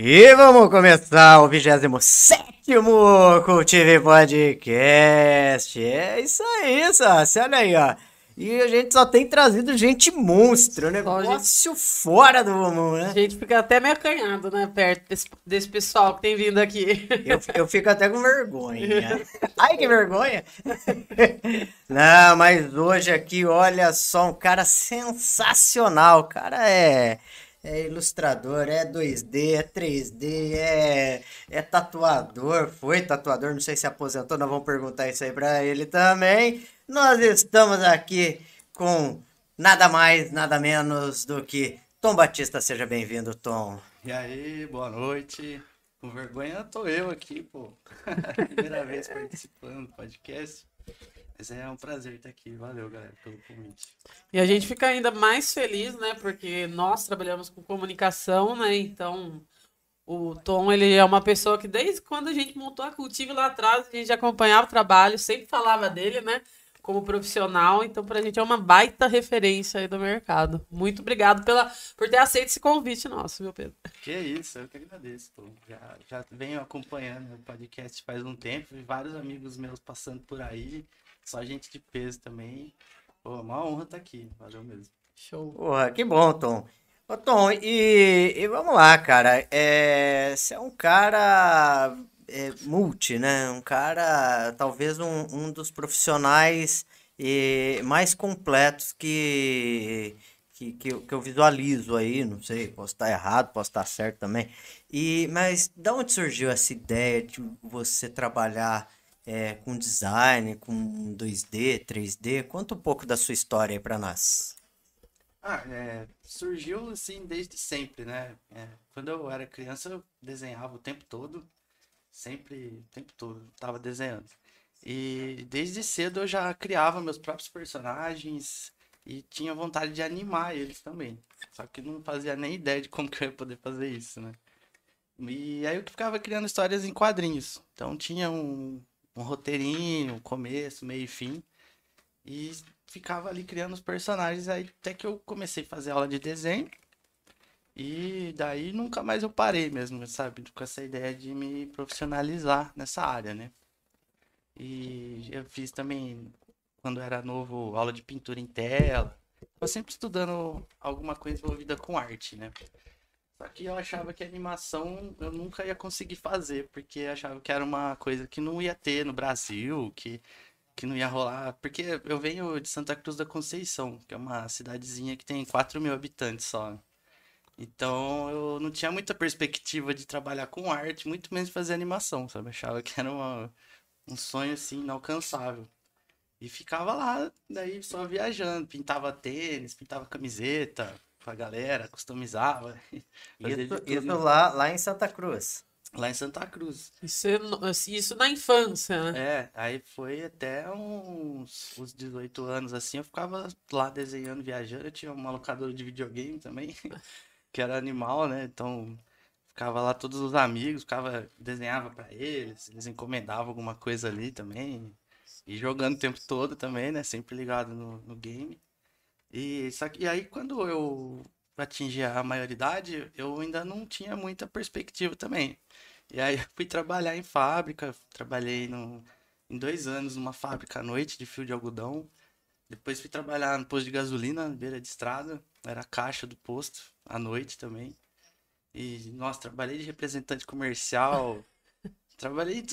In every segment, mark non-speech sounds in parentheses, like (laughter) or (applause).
E vamos começar o 27 Cultive Podcast. É isso aí, Sassi. Olha aí, ó. E a gente só tem trazido gente monstro, né? Negócio gente... fora do comum, né? A gente fica até meio acanhado, né? Perto desse, desse pessoal que tem vindo aqui. Eu, eu fico até com vergonha. (laughs) Ai, que vergonha! (laughs) Não, mas hoje aqui, olha só, um cara sensacional. O cara é é ilustrador, é 2D, é 3D, é, é tatuador, foi tatuador, não sei se aposentou, nós vamos perguntar isso aí pra ele também. Nós estamos aqui com nada mais, nada menos do que Tom Batista. Seja bem-vindo, Tom. E aí, boa noite. Com vergonha tô eu aqui, pô. (laughs) Primeira vez participando do podcast. Mas é um prazer estar aqui. Valeu, galera, pelo convite. E a gente fica ainda mais feliz, né? Porque nós trabalhamos com comunicação, né? Então, o Tom, ele é uma pessoa que desde quando a gente montou a Cultive lá atrás, a gente acompanhava o trabalho, sempre falava dele, né? Como profissional, então pra gente é uma baita referência aí do mercado. Muito obrigado pela, por ter aceito esse convite nosso, viu, Pedro? Que isso, eu que agradeço. Pô. Já, já venho acompanhando o podcast faz um tempo, e vários amigos meus passando por aí. Só gente de peso também. Pô, uma honra estar tá aqui. Valeu mesmo. Show. Porra, que bom, Tom. Ô, Tom, e, e vamos lá, cara. É, você é um cara é, multi, né? Um cara, talvez um, um dos profissionais e, mais completos que, que, que, eu, que eu visualizo aí. Não sei, posso estar errado, posso estar certo também. E, mas de onde surgiu essa ideia de você trabalhar é, com design, com 2D, 3D. Conta um pouco da sua história aí para nós. Ah, é, surgiu assim desde sempre, né? É, quando eu era criança eu desenhava o tempo todo, sempre, o tempo todo, tava desenhando. E desde cedo eu já criava meus próprios personagens e tinha vontade de animar eles também. Só que não fazia nem ideia de como que eu ia poder fazer isso, né? E aí eu ficava criando histórias em quadrinhos. Então tinha um, um roteirinho, começo, meio e fim. E ficava ali criando os personagens. Aí até que eu comecei a fazer aula de desenho. E daí nunca mais eu parei mesmo, sabe? Com essa ideia de me profissionalizar nessa área, né? E eu fiz também, quando era novo, aula de pintura em tela. Eu sempre estudando alguma coisa envolvida com arte, né? Só que eu achava que animação eu nunca ia conseguir fazer, porque achava que era uma coisa que não ia ter no Brasil, que, que não ia rolar. Porque eu venho de Santa Cruz da Conceição, que é uma cidadezinha que tem 4 mil habitantes só. Então eu não tinha muita perspectiva de trabalhar com arte, muito menos fazer animação, sabe? Eu achava que era uma, um sonho assim inalcançável. E ficava lá, daí só viajando, pintava tênis, pintava camiseta, com a galera, customizava. (laughs) Isso, isso lá, lá em Santa Cruz. Lá em Santa Cruz. Isso, isso na infância, né? É, aí foi até uns, uns 18 anos assim, eu ficava lá desenhando, viajando. Eu tinha uma locadora de videogame também, (laughs) que era animal, né? Então ficava lá todos os amigos, ficava, desenhava para eles, eles encomendavam alguma coisa ali também. E jogando o tempo todo também, né? Sempre ligado no, no game. E, só que, e aí, quando eu atingi a maioridade, eu ainda não tinha muita perspectiva também. E aí, eu fui trabalhar em fábrica, trabalhei no, em dois anos numa fábrica à noite de fio de algodão. Depois fui trabalhar no posto de gasolina, beira de estrada, era caixa do posto, à noite também. E, nossa, trabalhei de representante comercial, Trabalhei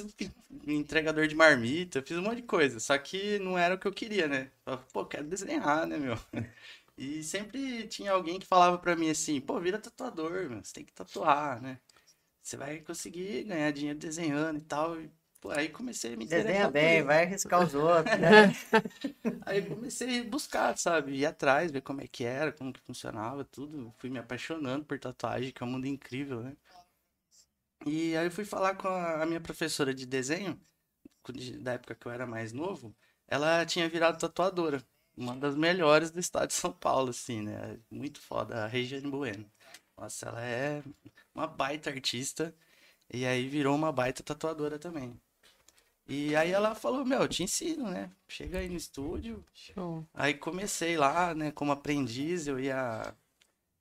entregador de marmita, fiz um monte de coisa. Só que não era o que eu queria, né? Pô, quero desenhar, né, meu? (laughs) E sempre tinha alguém que falava pra mim assim, pô, vira tatuador, meu. Você tem que tatuar, né? Você vai conseguir ganhar dinheiro desenhando e tal. E, pô, aí comecei a me. Desenha bem, vai arriscar os outros, né? (laughs) aí comecei a buscar, sabe? Ir atrás, ver como é que era, como que funcionava, tudo. Fui me apaixonando por tatuagem, que é um mundo incrível, né? E aí eu fui falar com a, minha professora de desenho, da época que eu era mais novo, ela tinha virado tatuadora. Uma das melhores do estado de São Paulo, assim, né? Muito foda, a Regiane Bueno. Nossa, ela é uma baita artista. E aí virou uma baita tatuadora também. E aí ela falou, meu, eu te ensino, né? Chega aí no estúdio. Show. Aí comecei lá, né, como aprendiz, eu ia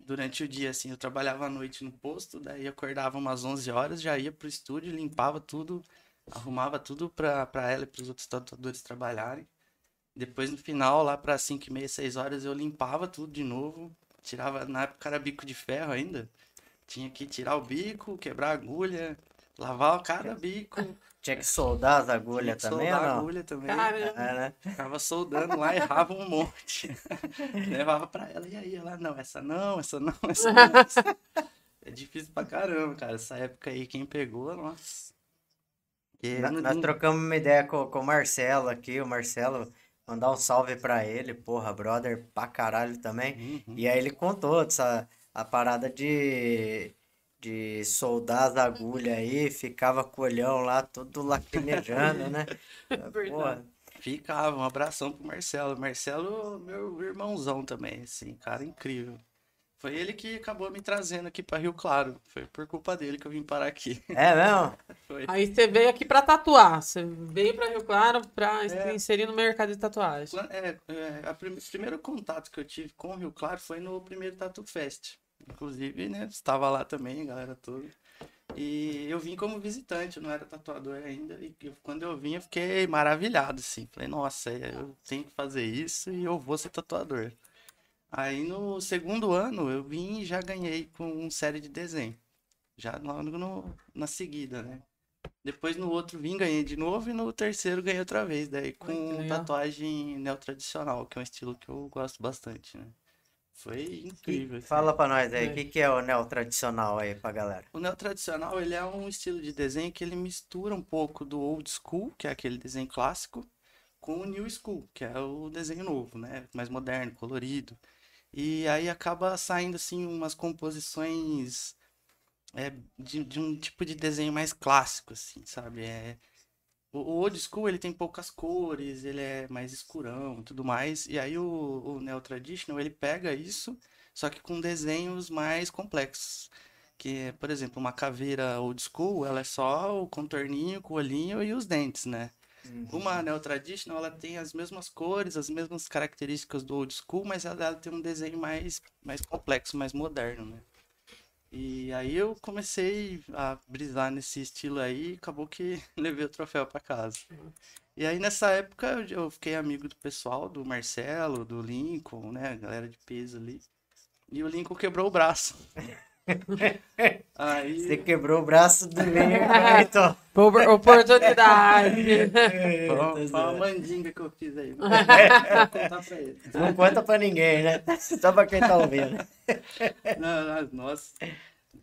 durante o dia, assim, eu trabalhava à noite no posto, daí acordava umas 11 horas, já ia pro estúdio, limpava tudo, arrumava tudo pra, pra ela e pros outros tatuadores trabalharem. Depois, no final, lá pra 5 e meia, 6 horas, eu limpava tudo de novo, tirava, na época era bico de ferro ainda, tinha que tirar o bico, quebrar a agulha, lavar cada bico, Tinha que soldar as tinha agulhas que também soldar a agulha também. Caramba. É, né? Ficava soldando lá, errava um monte. (laughs) Levava pra ela, e aí? Ela, não, essa não, essa não, (laughs) essa não. essa- É difícil pra caramba, cara. Essa época aí, quem pegou, nossa. E Nós não- trocamos uma ideia com, com o Marcelo aqui, o Marcelo, mandar um salve pra ele, porra, brother pra caralho também. Uhum. E aí ele contou essa, a parada de, de soldar as agulhas aí, ficava com o olhão lá, todo lacrimejando, né? (laughs) Porra, Ficava, um abração pro Marcelo. Marcelo, meu irmãozão também, assim, cara incrível. Foi ele que acabou me trazendo aqui pra Rio Claro. Foi por culpa dele que eu vim parar aqui. é mesmo? (laughs) Foi. Aí você veio aqui pra tatuar. Você veio pra Rio Claro pra se É. inserir no mercado de tatuagem. É, é, prim- primeiro contato que eu tive com o Rio Claro foi no primeiro Tatu Fest. Inclusive, né, estava lá também, a galera toda. E eu vim como visitante, eu não era tatuador ainda. E quando eu vim, eu fiquei maravilhado, assim. Falei, nossa, eu tenho que fazer isso e eu vou ser tatuador. Aí no segundo ano, eu vim e já ganhei com uma série de desenho. Já logo no, na seguida, né? Depois no outro vim, ganhei de novo, e no terceiro ganhei outra vez. Daí com tatuagem neotradicional, que é um estilo que eu gosto bastante, né? Foi incrível. E assim. fala pra nós aí, É. o que, que é o neo tradicional aí pra galera? O neotradicional, ele é um estilo de desenho que ele mistura um pouco do old school, que é aquele desenho clássico, com o new school, que é o desenho novo, né? Mais moderno, colorido. E aí acaba saindo, assim, umas composições é, de, de um tipo de desenho mais clássico, assim, sabe? É, o, o old school, ele tem poucas cores, ele é mais escurão e tudo mais. E aí o, o neo traditional, ele pega isso, só que com desenhos mais complexos. Que por exemplo, uma caveira old school, ela é só o contorninho, o olhinho e os dentes, né? Uma neo traditional, ela tem as mesmas cores, as mesmas características do old school, mas ela, ela tem um desenho mais, mais complexo, mais moderno, né? E aí eu comecei a brisar nesse estilo aí e acabou que (laughs) levei o troféu pra casa. E aí nessa época eu, fiquei amigo do pessoal, do Marcelo, do Lincoln, né? Galera de peso ali. E o Lincoln quebrou o braço. (laughs) Aí. Você quebrou o braço do Lincoln, então. (laughs) Por- Oportunidade. Foi uma- foi uma mandinga que eu fiz aí. (laughs) Vou contar pra ele. (laughs) Não conta pra ninguém, né? Só pra quem tá ouvindo. Não, não, nossa.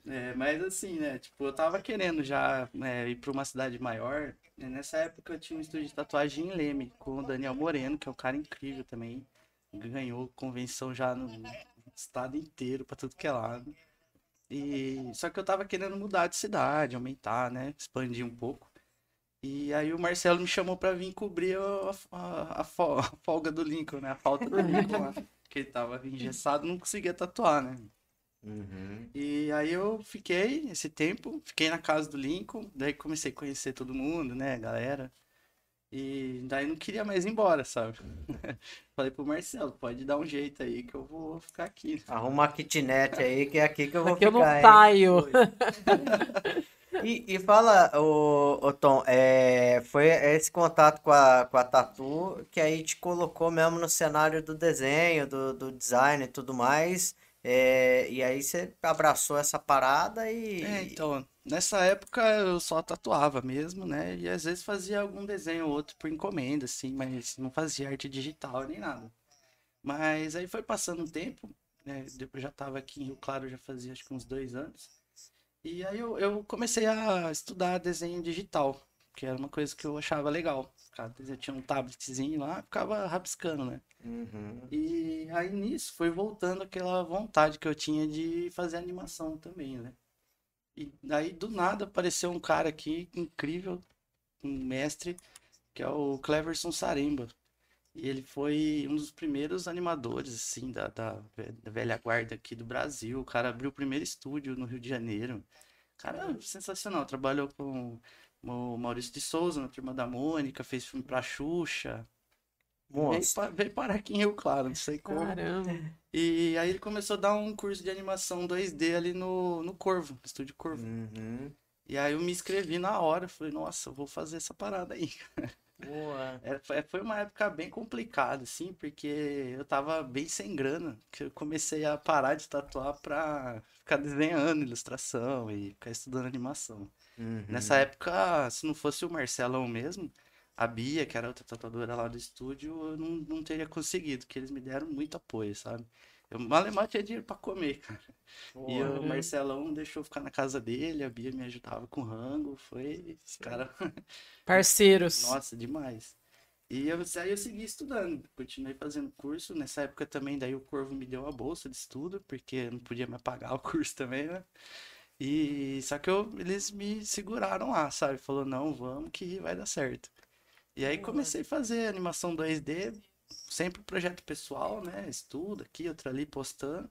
É, mas assim, né? Tipo, eu tava querendo já né, ir pra uma cidade maior. né, Nessa época eu tinha um estúdio de tatuagem em Leme, com o Daniel Moreno, que é um cara incrível também. Ganhou convenção já no estado inteiro, pra tudo que é lado. E só que eu tava querendo mudar de cidade, aumentar, né? Expandir um pouco. E aí o Marcelo me chamou pra vir cobrir a, a, a fo- a folga do Lincoln, né? A falta do (laughs) Lincoln lá. Que ele tava engessado, não conseguia tatuar, né? Uhum. E aí eu fiquei esse tempo, fiquei na casa do Lincoln, daí comecei a conhecer todo mundo, né, galera. E daí não queria mais ir embora, sabe? (laughs) Falei pro Marcelo, pode dar um jeito aí que eu vou ficar aqui. Arruma uma kitnet aí, que é aqui que eu vou Aqui eu não ficar, hein? saio. (laughs) E, e fala, ô, ô Tom, é, foi esse contato com a, com a Tatu que aí te colocou mesmo no cenário do desenho, do, do design e tudo mais. É, e aí você abraçou essa parada e. É, então, nessa época eu só tatuava mesmo, né? E às vezes fazia algum desenho ou outro por encomenda, assim, mas não fazia arte digital nem nada. Mas aí foi passando um tempo, né? Eu já tava aqui em Rio Claro, já fazia acho que uns dois anos. E aí eu, eu comecei a estudar desenho digital, que era uma coisa que eu achava legal. Ficava- Eu tinha um tabletzinho lá, ficava rabiscando, né? Uhum. E aí nisso foi voltando aquela vontade que eu tinha de fazer animação também, né? E daí do nada apareceu um cara aqui incrível, um mestre, que é o Cleverson Saremba. E ele foi um dos primeiros animadores, assim, da, da, da velha guarda aqui do Brasil. O cara abriu o primeiro estúdio no Rio de Janeiro. Cara, sensacional. Trabalhou com o Maurício de Souza na Turma da Mônica, fez filme pra Xuxa. Veio, pa- veio parar aqui em Rio Claro, não sei como. Caramba. E aí ele começou a dar um curso de animação 2D ali no, no Corvo, no Estúdio Corvo. Uhum. E aí eu me inscrevi na hora, falei, nossa, eu vou fazer essa parada aí. (laughs) Boa. É, foi- foi uma época bem complicada, assim, porque eu tava bem sem grana, que eu comecei a parar de tatuar pra ficar desenhando ilustração e ficar estudando animação. Uhum. Nessa época, se não fosse o Marcelão mesmo, a Bia, que era outra tatuadora lá do estúdio, eu não, não teria conseguido, que eles me deram muito apoio, sabe? Eu mal e mal tinha dinheiro pra comer, (laughs) cara. E o Marcelão deixou eu ficar na casa dele, a Bia me ajudava com rango, foi... Esse cara (laughs) Parceiros. nossa, demais. E eu, aí eu segui estudando, continuei fazendo curso. Nessa época também, daí o Corvo me deu a bolsa de estudo, porque eu não podia me pagar o (laughs) curso também, né? E só que eu, eles me seguraram lá, sabe? Falou, não, vamos que vai dar certo. E aí comecei a fazer animação 2D, sempre projeto pessoal, né? Estudo aqui, outro ali, postando.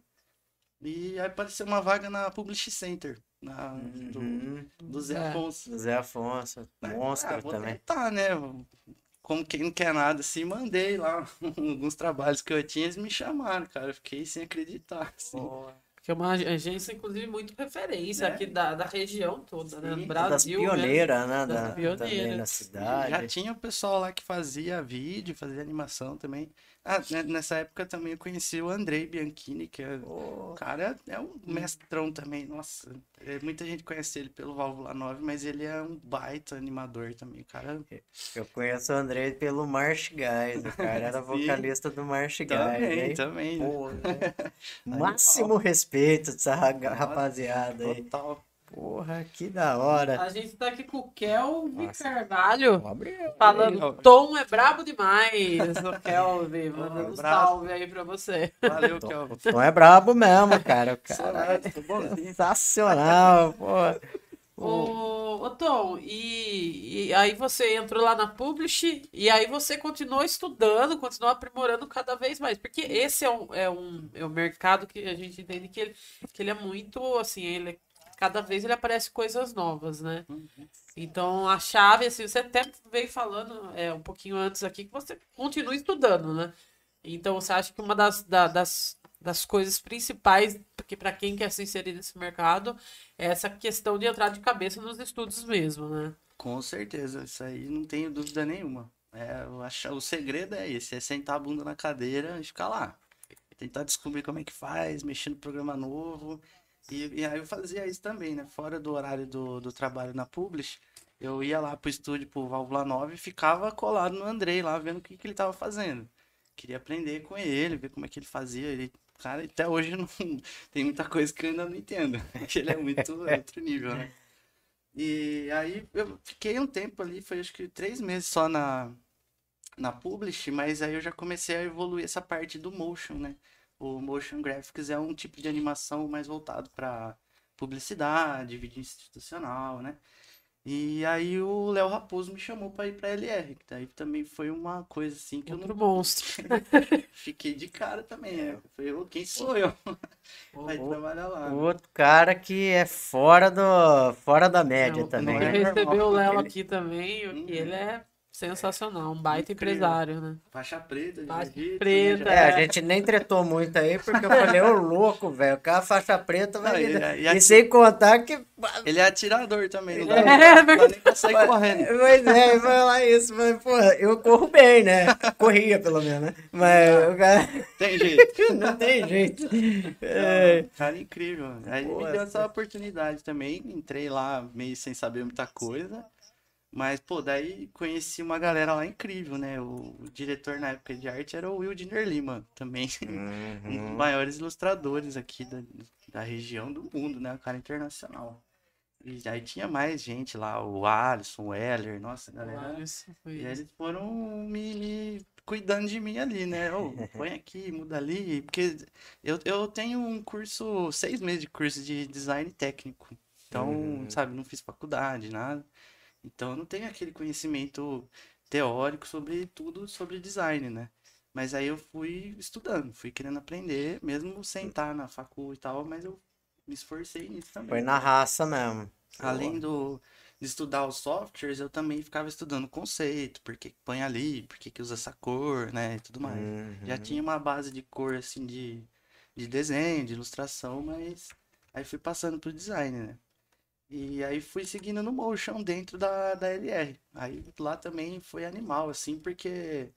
E aí apareceu uma vaga na Publish Center, na, do, Uhum. do Zé É. Afonso. Zé Afonso, monstro Ah, vou também. tentar, né? Como quem não quer nada, assim, mandei lá (laughs) alguns trabalhos que eu tinha, eles me chamaram, cara. Eu fiquei sem acreditar, assim. Que é uma agência, inclusive, muito referência Né? aqui da, da região toda, né? Sim. No das Brasil. mesmo. pioneiras, né? Das Da, também pioneiras. na E cidade. Já tinha o pessoal lá que fazia vídeo, fazia animação também. Ah, né, nessa época também eu conheci o Andrei Bianchini, que é, o cara é um mestrão também, nossa. é, muita gente conhece ele pelo Válvula 9, mas ele é um baita animador também, cara. Eu conheço o André pelo March Guys. O cara era (laughs) vocalista do March Guys. Também, hein? também. né? Pô, né? (laughs) Máximo respeito dessa rapaziada aí. Total. Porra, que da hora. A gente tá aqui com o Kelvin Nossa. Carvalho. Abre Falando, Aí, Tom é brabo demais, o Kelvin. (laughs) Mandando um salve aí pra você. Valeu, Kelvin. O Tom é brabo mesmo, cara. O cara é sensacional, pô. Ô, ô Tom, e, e aí você entrou lá na Publish e aí você continuou estudando, continuou aprimorando cada vez mais, porque esse é um, é um, é um mercado que a gente entende que ele, que ele é muito, assim, ele cada vez ele aparece coisas novas, né? Então a chave, assim, você até veio falando é, um pouquinho antes aqui que você continua estudando, né? Então você acha que uma das, da- das, das coisas principais, porque para quem quer se inserir nesse mercado, é essa questão de entrar de cabeça nos estudos mesmo, né? Com certeza, isso aí não tenho dúvida nenhuma. É, eu acho, o segredo é esse, é sentar a bunda na cadeira e ficar lá. Tentar descobrir como é que faz, mexer no programa novo. E, e aí eu fazia isso também, né? Fora do horário do, do trabalho na Publish, eu ia lá pro estúdio, pro Válvula 9 e ficava colado no Andrei lá, vendo o que, que ele tava fazendo. Queria aprender com ele, ver como é que ele fazia. Ele, cara, até hoje não (laughs) tem muita coisa que eu ainda não entendo. (laughs) ele é muito (laughs) é outro nível, né? E aí eu fiquei um tempo ali, foi acho que três meses só na, na Publish, mas aí eu já comecei a evoluir essa parte do motion, né? O motion graphics é um tipo de animação mais voltado para publicidade, vídeo institucional, né? E aí o Léo Raposo me chamou para ir para LR, que daí também foi uma coisa assim que eu Outro não monstro. (laughs) fiquei de cara também, né? Eu falei, "Ô, quem sou eu? Vai o- trabalhar lá. O outro cara que é fora do fora da média Não, também. não Eu é né? recebi o Léo ele- aqui também, Hum. e ele é sensacional, um baita Incrível. empresário, né? Faixa preta, de Faixa preta? É, a gente nem tretou muito aí, porque eu falei, ô louco, velho, o cara faixa preta vai. Não, e- dar- e E, aqui- sem contar que. Ele é atirador também, não dá, É, não dá verdade. nem pra sair correndo. Pois é, vai lá isso, mas, porra, eu corro bem, né? Corria, pelo menos, né? Mas o cara Tem jeito. (laughs) não tem jeito. É. Não, cara incrível. Aí Pô, me deu essa- essa oportunidade também. Entrei lá meio sem saber muita coisa. Mas, pô, daí conheci uma galera lá incrível, né? O, o diretor na época de arte era o Wildner Lima, também. (laughs) Um dos Uhum. maiores ilustradores aqui da, da região do mundo, né? O cara internacional. E aí tinha mais gente lá, o Alisson, o Heller, nossa, galera. Isso foi E aí eles foram me, me cuidando de mim ali, né? Ô, (laughs) põe aqui, muda ali. Porque eu, eu tenho um curso, seis meses de curso de design técnico. Então, Uhum. sabe, não fiz faculdade, nada. Então, eu não tenho aquele conhecimento teórico sobre tudo sobre design, né? Mas aí eu fui estudando, fui querendo aprender, mesmo sem estar na facul e tal, mas eu me esforcei nisso também. Foi na raça mesmo. Além do, de estudar os softwares, eu também ficava estudando conceito, por que põe ali, por que que usa essa cor, né, e tudo mais. Já Uhum. tinha uma base de cor, assim, de, de desenho, de ilustração, mas aí fui passando pro design, né. E aí fui seguindo no motion dentro da, da LR. Aí lá também foi animal, assim, porque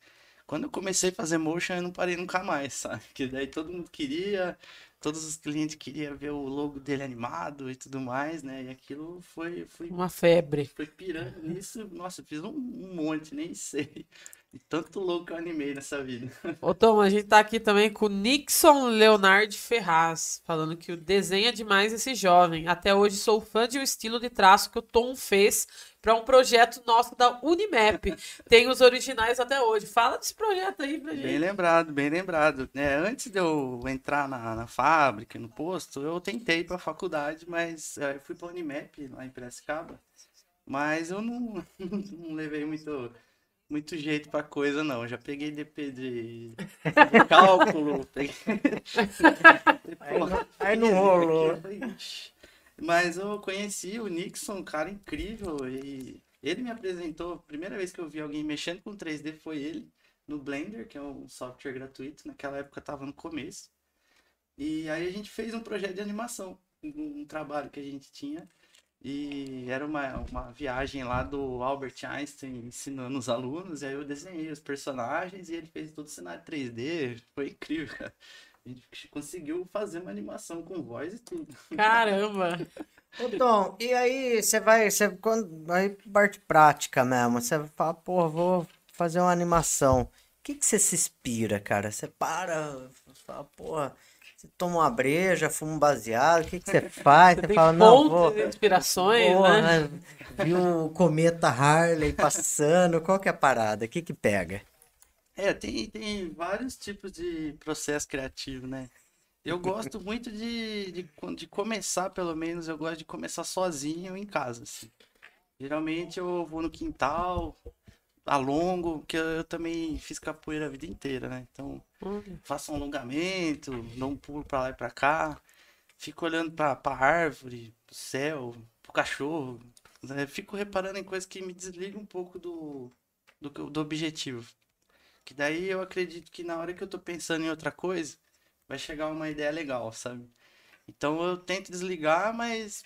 quando eu comecei a fazer motion, eu não parei nunca mais, (laughs) sabe? Que daí todo mundo queria, todos os clientes queriam ver o logo dele animado e tudo mais, né? E aquilo foi, foi, Uma febre. foi pirando nisso. Nossa, fiz um, um monte, nem (laughs) sei. E tanto logo que eu animei nessa vida. Ô Tom, a gente tá aqui também com o Nixon Leonard Ferraz, falando que o desenha demais esse jovem. Até hoje sou fã de um estilo de traço que o Tom fez para um projeto nosso da Unimap. Tem os originais até hoje. Fala desse projeto aí pra Bem gente. lembrado, bem lembrado. É, antes de eu entrar na, na fábrica, no posto, eu tentei para a faculdade, mas é, eu fui para Unimap, lá em Piracicaba. Mas eu não, (laughs) não levei muito, muito jeito para coisa, não. Já peguei DP de, de cálculo, (laughs) peguei... Aí não- aí não rolou. Mas eu conheci o Nixon, um cara incrível, e ele me apresentou, a primeira vez que eu vi alguém mexendo com 3D foi ele, no Blender, que é um software gratuito, naquela época tava no começo. E aí a gente fez um projeto de animação, um trabalho que a gente tinha, e era uma, uma viagem lá do Albert Einstein ensinando os alunos, e aí eu desenhei os personagens e ele fez todo o cenário 3D, foi incrível, cara. A gente conseguiu fazer uma animação com voz e tudo. Caramba. Ô, Tom, e aí você vai, você quando aí parte prática mesmo, você fala, pô, vou fazer uma animação. O que que você se inspira, cara? Você para, fala, porra, você toma uma breja, fuma um baseado, o que que você faz? (laughs) Você Você tem fala, não, vou, de inspirações, né? porra, vi o cometa Harley passando, qual que é a parada? O que que pega? É, tem, tem vários tipos de processo criativo, né? Eu gosto (laughs) muito de, de, de começar, pelo menos, eu gosto de começar sozinho em casa, assim. Geralmente eu vou no quintal, alongo, porque eu, eu também fiz capoeira a vida inteira, né? Então, Olha. faço um alongamento, dou um pulo pra lá e pra cá, fico olhando pra, pra árvore, pro céu, pro cachorro. né? Fico reparando em coisas que me desligam um pouco do, do, que do objetivo. Que daí eu acredito que na hora que eu tô pensando em outra coisa, vai chegar uma ideia legal, sabe? Então eu tento desligar, mas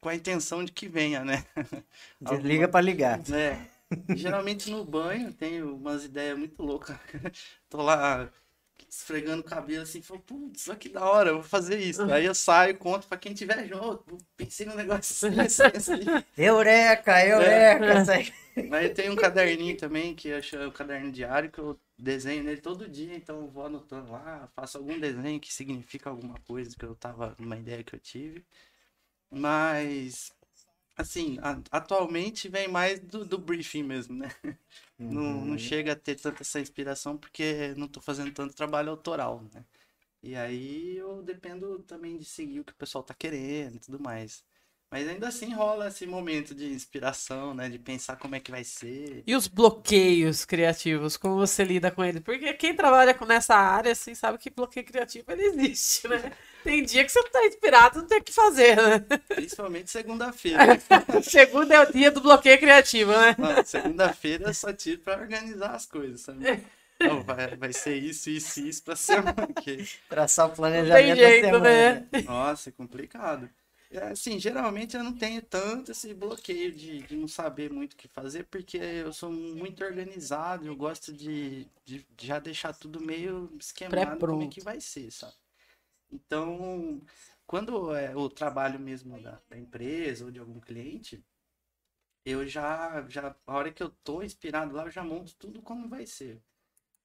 com a intenção de que venha, né? (laughs) Desliga pra ligar. É. Geralmente no banho tenho umas ideias muito loucas. Tô lá esfregando o cabelo assim, falo, putz, que da hora, eu vou fazer isso. Aí eu saio, conto pra quem tiver junto, pensei no negócio (laughs) assim, assim. Eureka, eureka, sai. Aí eu tenho um caderninho também, que eu chamo o caderno diário, que eu desenho nele todo dia, então eu vou anotando lá, faço algum desenho que significa alguma coisa que eu tava, uma ideia que eu tive. Mas, assim, a- atualmente vem mais do, do briefing mesmo, né? (laughs) Não, Uhum. não chega a ter tanta essa inspiração porque não tô fazendo tanto trabalho autoral, né? E aí eu dependo também de seguir o que o pessoal tá querendo e tudo mais. Mas ainda assim rola esse momento de inspiração, né? De pensar como é que vai ser. E os bloqueios criativos, como você lida com eles? Porque quem trabalha com nessa área, assim, sabe que bloqueio criativo ele existe, né? Tem dia que você não tá inspirado, não tem o que fazer, né? Principalmente segunda-feira. (laughs) Segundo é o dia do bloqueio criativo, né? Segunda-feira eu só tiro pra organizar as coisas, sabe? Não, vai, vai ser isso, isso e isso pra semana. Que... Traçar o planejamento tem jeito, da semana. né? Nossa, é complicado. É, Assim, geralmente eu não tenho tanto esse bloqueio de, de não saber muito o que fazer, porque eu sou muito organizado, eu gosto de, de já deixar tudo meio esquemado como é que vai ser, sabe? Então, quando é o trabalho mesmo da, da empresa ou de algum cliente, eu já, já, a hora que eu tô inspirado lá, eu já monto tudo como vai ser.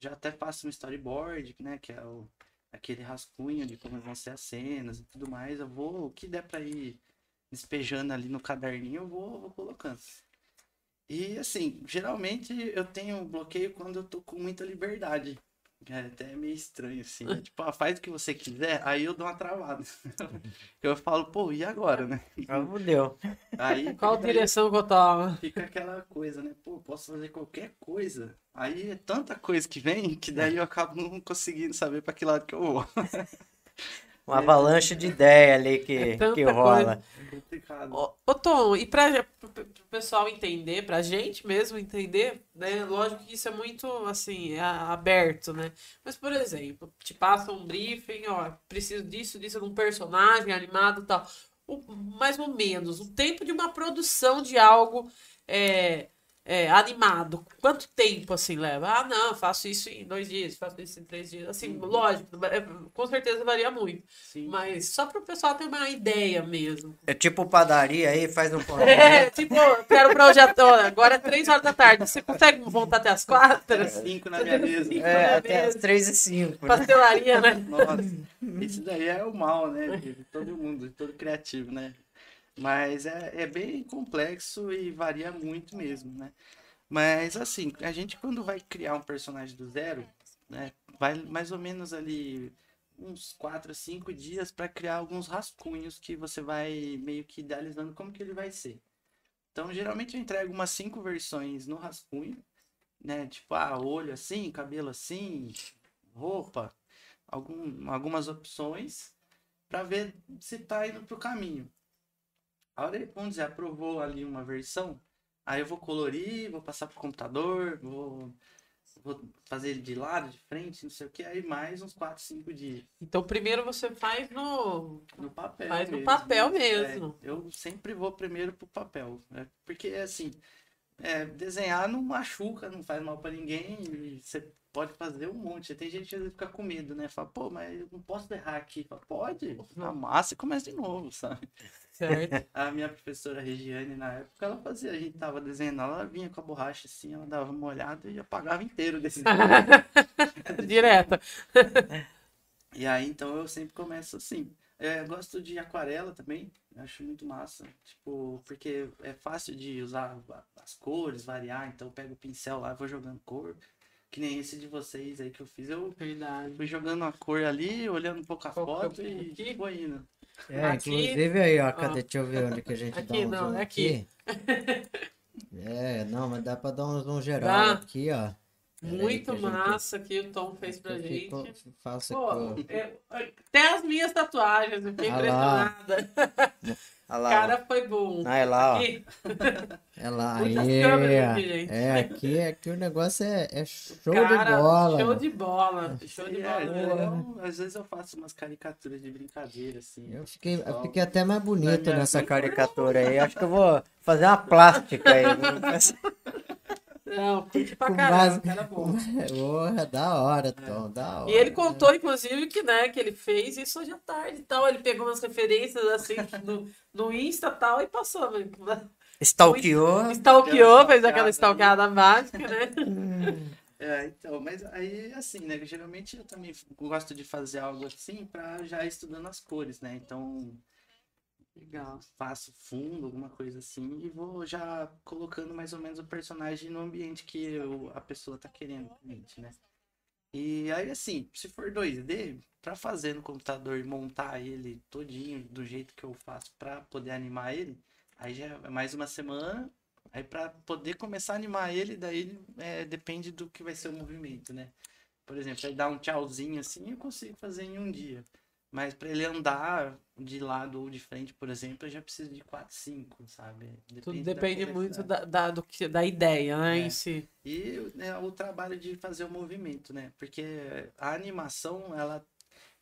Já até faço um storyboard, né, que é o, aquele rascunho de como vão ser as cenas e tudo mais. Eu vou, o que der pra ir despejando ali no caderninho, eu vou, vou colocando. E assim, geralmente eu tenho bloqueio quando eu tô com muita liberdade. É até meio estranho, assim. né? Tipo, ah, faz o que você quiser, aí eu dou uma travada. (laughs) eu falo, pô, e agora, né? Ah, fudeu. Aí (laughs) Qual direção que eu tomo? fica aquela coisa, né? Pô, posso fazer qualquer coisa. Aí é tanta coisa que vem que daí eu acabo não conseguindo saber pra que lado que eu vou. (laughs) uma avalanche de ideia ali que, É tanta que rola. É. Ô, ô, Tom, e para o pessoal entender, pra gente mesmo entender, né? Lógico que isso é muito, assim, a- aberto, né? Mas, por exemplo, te passa um briefing, ó, preciso disso, disso, de um personagem animado e tal. O, mais ou menos, o tempo de uma produção de algo é, é, animado, quanto tempo, assim, leva? Ah, não, eu faço isso em dois dias, faço isso em três dias. Assim, lógico, é, com certeza varia muito. Sim. Mas só para o pessoal ter uma ideia mesmo. É tipo padaria aí, faz um (laughs) pão. É, tipo, eu quero projeto. ó, Agora é três horas da tarde. Você consegue montar até as quatro? Era cinco na minha mesa. É, até as 3 e 5. Né? Pastelaria, né? Nossa, isso daí é o mal, né? De todo mundo, de todo criativo, né? Mas é, é bem complexo e varia muito mesmo, né? Mas assim, a gente quando vai criar um personagem do zero, né? Vai mais ou menos ali uns 4, 5 dias para criar alguns rascunhos que você vai meio que idealizando como que ele vai ser. Então, geralmente eu entrego umas cinco versões no rascunho, né? Tipo, ah, olho assim, cabelo assim, roupa, algum, algumas opções para ver se tá indo pro caminho. A hora, vamos dizer, aprovou ali uma versão, aí eu vou colorir, vou passar pro computador, vou, vou fazer ele de lado, de frente, não sei o que, aí mais uns 4, 5 dias. Então, primeiro você faz no. No papel Faz no mesmo, papel né? mesmo. É, eu sempre vou primeiro pro papel, né? Porque assim, é, desenhar não machuca, não faz mal pra ninguém, você pode fazer um monte. Tem gente que às vezes fica com medo, né? Fala, pô, mas eu não posso errar aqui. Fala, pode, amassa e começa de novo, (laughs) sabe? Certo. A minha professora Regiane, na época, ela fazia, a gente tava desenhando, ela vinha com a borracha assim, ela dava uma olhada e apagava inteiro desse (laughs) (laughs) Direto. E aí, então, eu sempre começo assim. É, eu gosto de aquarela também, acho muito massa. Tipo, porque é fácil de usar as cores, variar. Então, eu pego o pincel lá e vou jogando cor. Que nem esse de vocês aí que eu fiz. Eu Verdade. fui jogando a cor ali, olhando um pouco a Qual é foto e aqui? foi indo. É, Aqui- inclusive aí, ó, cadê? Deixa eu ver onde que a gente Aqui dá um não, zoom é aqui. (laughs) É, não, mas dá pra dar um zoom geral Dá. aqui, ó. Muito que a gente- massa que o Tom fez pra gente. fico- faço Pô, é- até as minhas tatuagens, eu fiquei Ah impressionada. O lá, cara foi bom. Ah, é lá, ó. Aqui, É lá, (laughs) ó. aqui, gente. É, aqui, aqui o negócio é, é show cara, de bola. Show de bola. Show de E, bola. é, eu- às vezes eu faço umas caricaturas de brincadeira, assim. Eu fiquei, eu fiquei até mais bonito minha- nessa caricatura aí. Acho que eu vou fazer uma plástica aí. (laughs) (laughs) Não, curte pra caramba, base- cara bom. (laughs) Porra, da hora, Tom, da hora. E ele contou, inclusive, que, né, que ele fez isso hoje à tarde e tal. Ele pegou umas referências assim (laughs) no, no Insta e tal e passou. né? Stalkeou. Stalkeou, fez aquela né? stalkeada básica, né? (laughs) É, então, mas aí assim, né? Geralmente eu também gosto de fazer algo assim pra já ir estudando as cores, né? Então Legal. faço fundo, alguma coisa assim, e vou já colocando mais ou menos o personagem no ambiente que eu- a pessoa tá querendo, né? E aí, assim, se for 2D, pra fazer no computador e montar ele todinho do jeito que eu faço pra poder animar ele, aí já é mais uma semana. Aí pra poder começar a animar ele, daí é, depende do que vai ser o movimento, né? Por exemplo, ele dar um tchauzinho assim, eu consigo fazer em um dia. Mas para ele andar de lado ou de frente, por exemplo, eu já preciso de 4, 5, sabe? Tudo da depende coleção. muito da, da, do que, da ideia, né, É. em si. E né, o trabalho de fazer o movimento, né? Porque a animação, ela.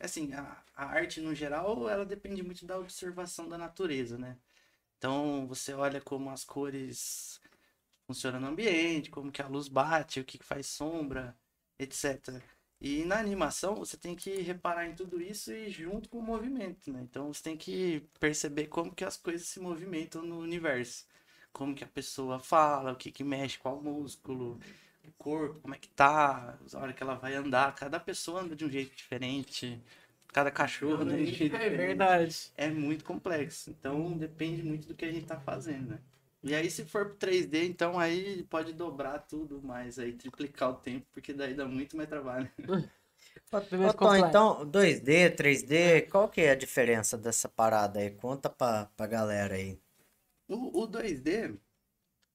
Assim, a, a arte no geral, ela depende muito da observação da natureza, né? Então, você olha como as cores funcionam no ambiente, como que a luz bate, o que faz sombra, etc. E na animação, você tem que reparar em tudo isso e junto com o movimento, né? Então, você tem que perceber como que as coisas se movimentam no universo. Como que a pessoa fala, o que que mexe, qual músculo, o corpo, como é que tá, a hora que ela vai andar. Cada pessoa anda de um jeito diferente. Cada cachorro anda de um jeito É diferente verdade. é muito complexo. Então depende muito do que a gente tá fazendo, né? E aí se for pro 3D, então aí pode dobrar tudo mais aí, triplicar o tempo, porque daí dá muito mais trabalho. (laughs) Tom, complexo. então, 2D, 3D, qual que é a diferença dessa parada aí? Conta pra, pra galera aí. O, o 2D,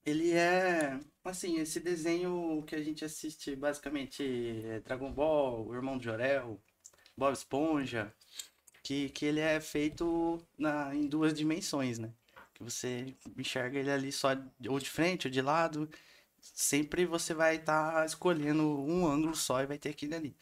ele é assim, esse desenho que a gente assiste basicamente é Dragon Ball, o Irmão de Jorel, Bob Esponja, que, que ele é feito na, em duas dimensões, né? Que você enxerga ele ali só ou de frente ou de lado. Sempre você vai estar tá escolhendo um ângulo só e vai ter aquele ali.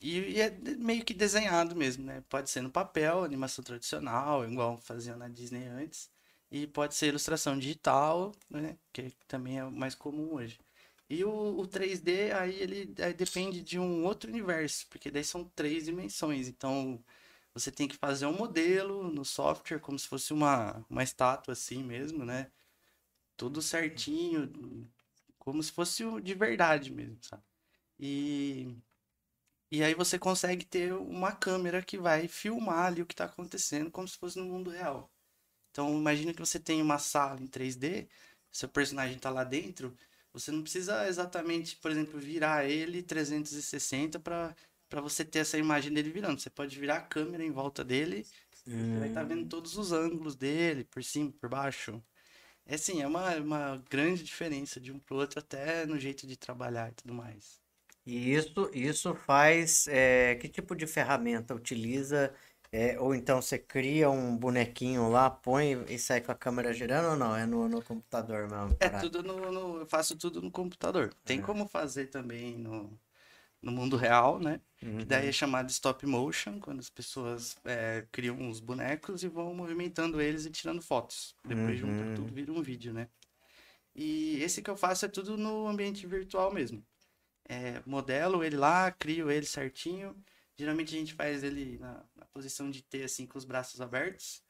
E, e, é meio que desenhado mesmo, né? Pode ser no papel, animação tradicional, igual faziam na Disney antes. E pode ser ilustração digital, né? Que também é mais comum hoje. E o, o 3D, aí ele aí depende de um outro universo, porque daí são três dimensões. Então, você tem que fazer um modelo no software, como se fosse uma, uma estátua assim mesmo, né? Tudo certinho, como se fosse de verdade mesmo, sabe? E, e aí você consegue ter uma câmera que vai filmar ali o que está acontecendo, como se fosse no mundo real. Então, imagina que você tem uma sala em 3D, seu personagem está lá dentro, você não precisa exatamente, por exemplo, virar ele 360 para para você ter essa imagem dele virando. Você pode virar a câmera em volta dele, hum. vai estar tá vendo todos os ângulos dele, por cima, por baixo. É assim, é uma, uma grande diferença de um para o outro, até no jeito de trabalhar e tudo mais. E isso, isso faz. É, que tipo de ferramenta utiliza é, ou então você cria um bonequinho lá, põe e sai com a câmera girando ou não? É no, no computador mesmo? É tudo no, no, Eu faço tudo no computador. Tem é. como fazer também no, no mundo real, né? Uhum. Que daí é chamado stop motion, quando as pessoas é, criam uns bonecos e vão movimentando eles e tirando fotos. Depois uhum. junta tudo, vira um vídeo, né? E esse que eu faço é tudo no ambiente virtual mesmo. É, modelo ele lá, crio ele certinho Geralmente a gente faz ele na, na, posição de T, assim, com os braços abertos.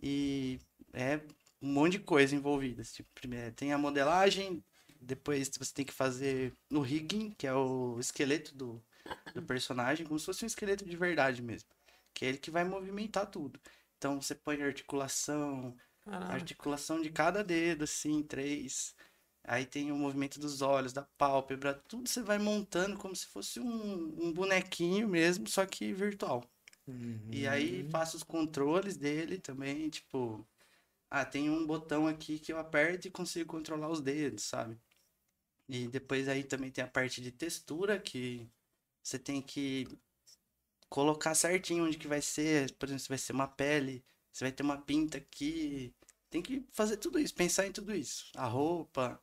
E é um monte de coisa envolvida. Tipo, primeiro, tem a modelagem, depois você tem que fazer no rigging, que é o esqueleto do, do personagem, como se fosse um esqueleto de verdade mesmo. Que é ele que vai movimentar tudo. Então você põe articulação, articulação de cada dedo, assim, três. Aí tem o movimento dos olhos, da pálpebra, tudo você vai montando como se fosse um, um bonequinho mesmo, só que virtual. Uhum. E aí uhum. faço os controles dele também, tipo, ah, tem um botão aqui que eu aperto e consigo controlar os dedos, sabe? E depois aí também tem a parte de textura que você tem que colocar certinho onde que vai ser, por exemplo, se vai ser uma pele, se vai ter uma pinta aqui, tem que fazer tudo isso, pensar em tudo isso. A roupa,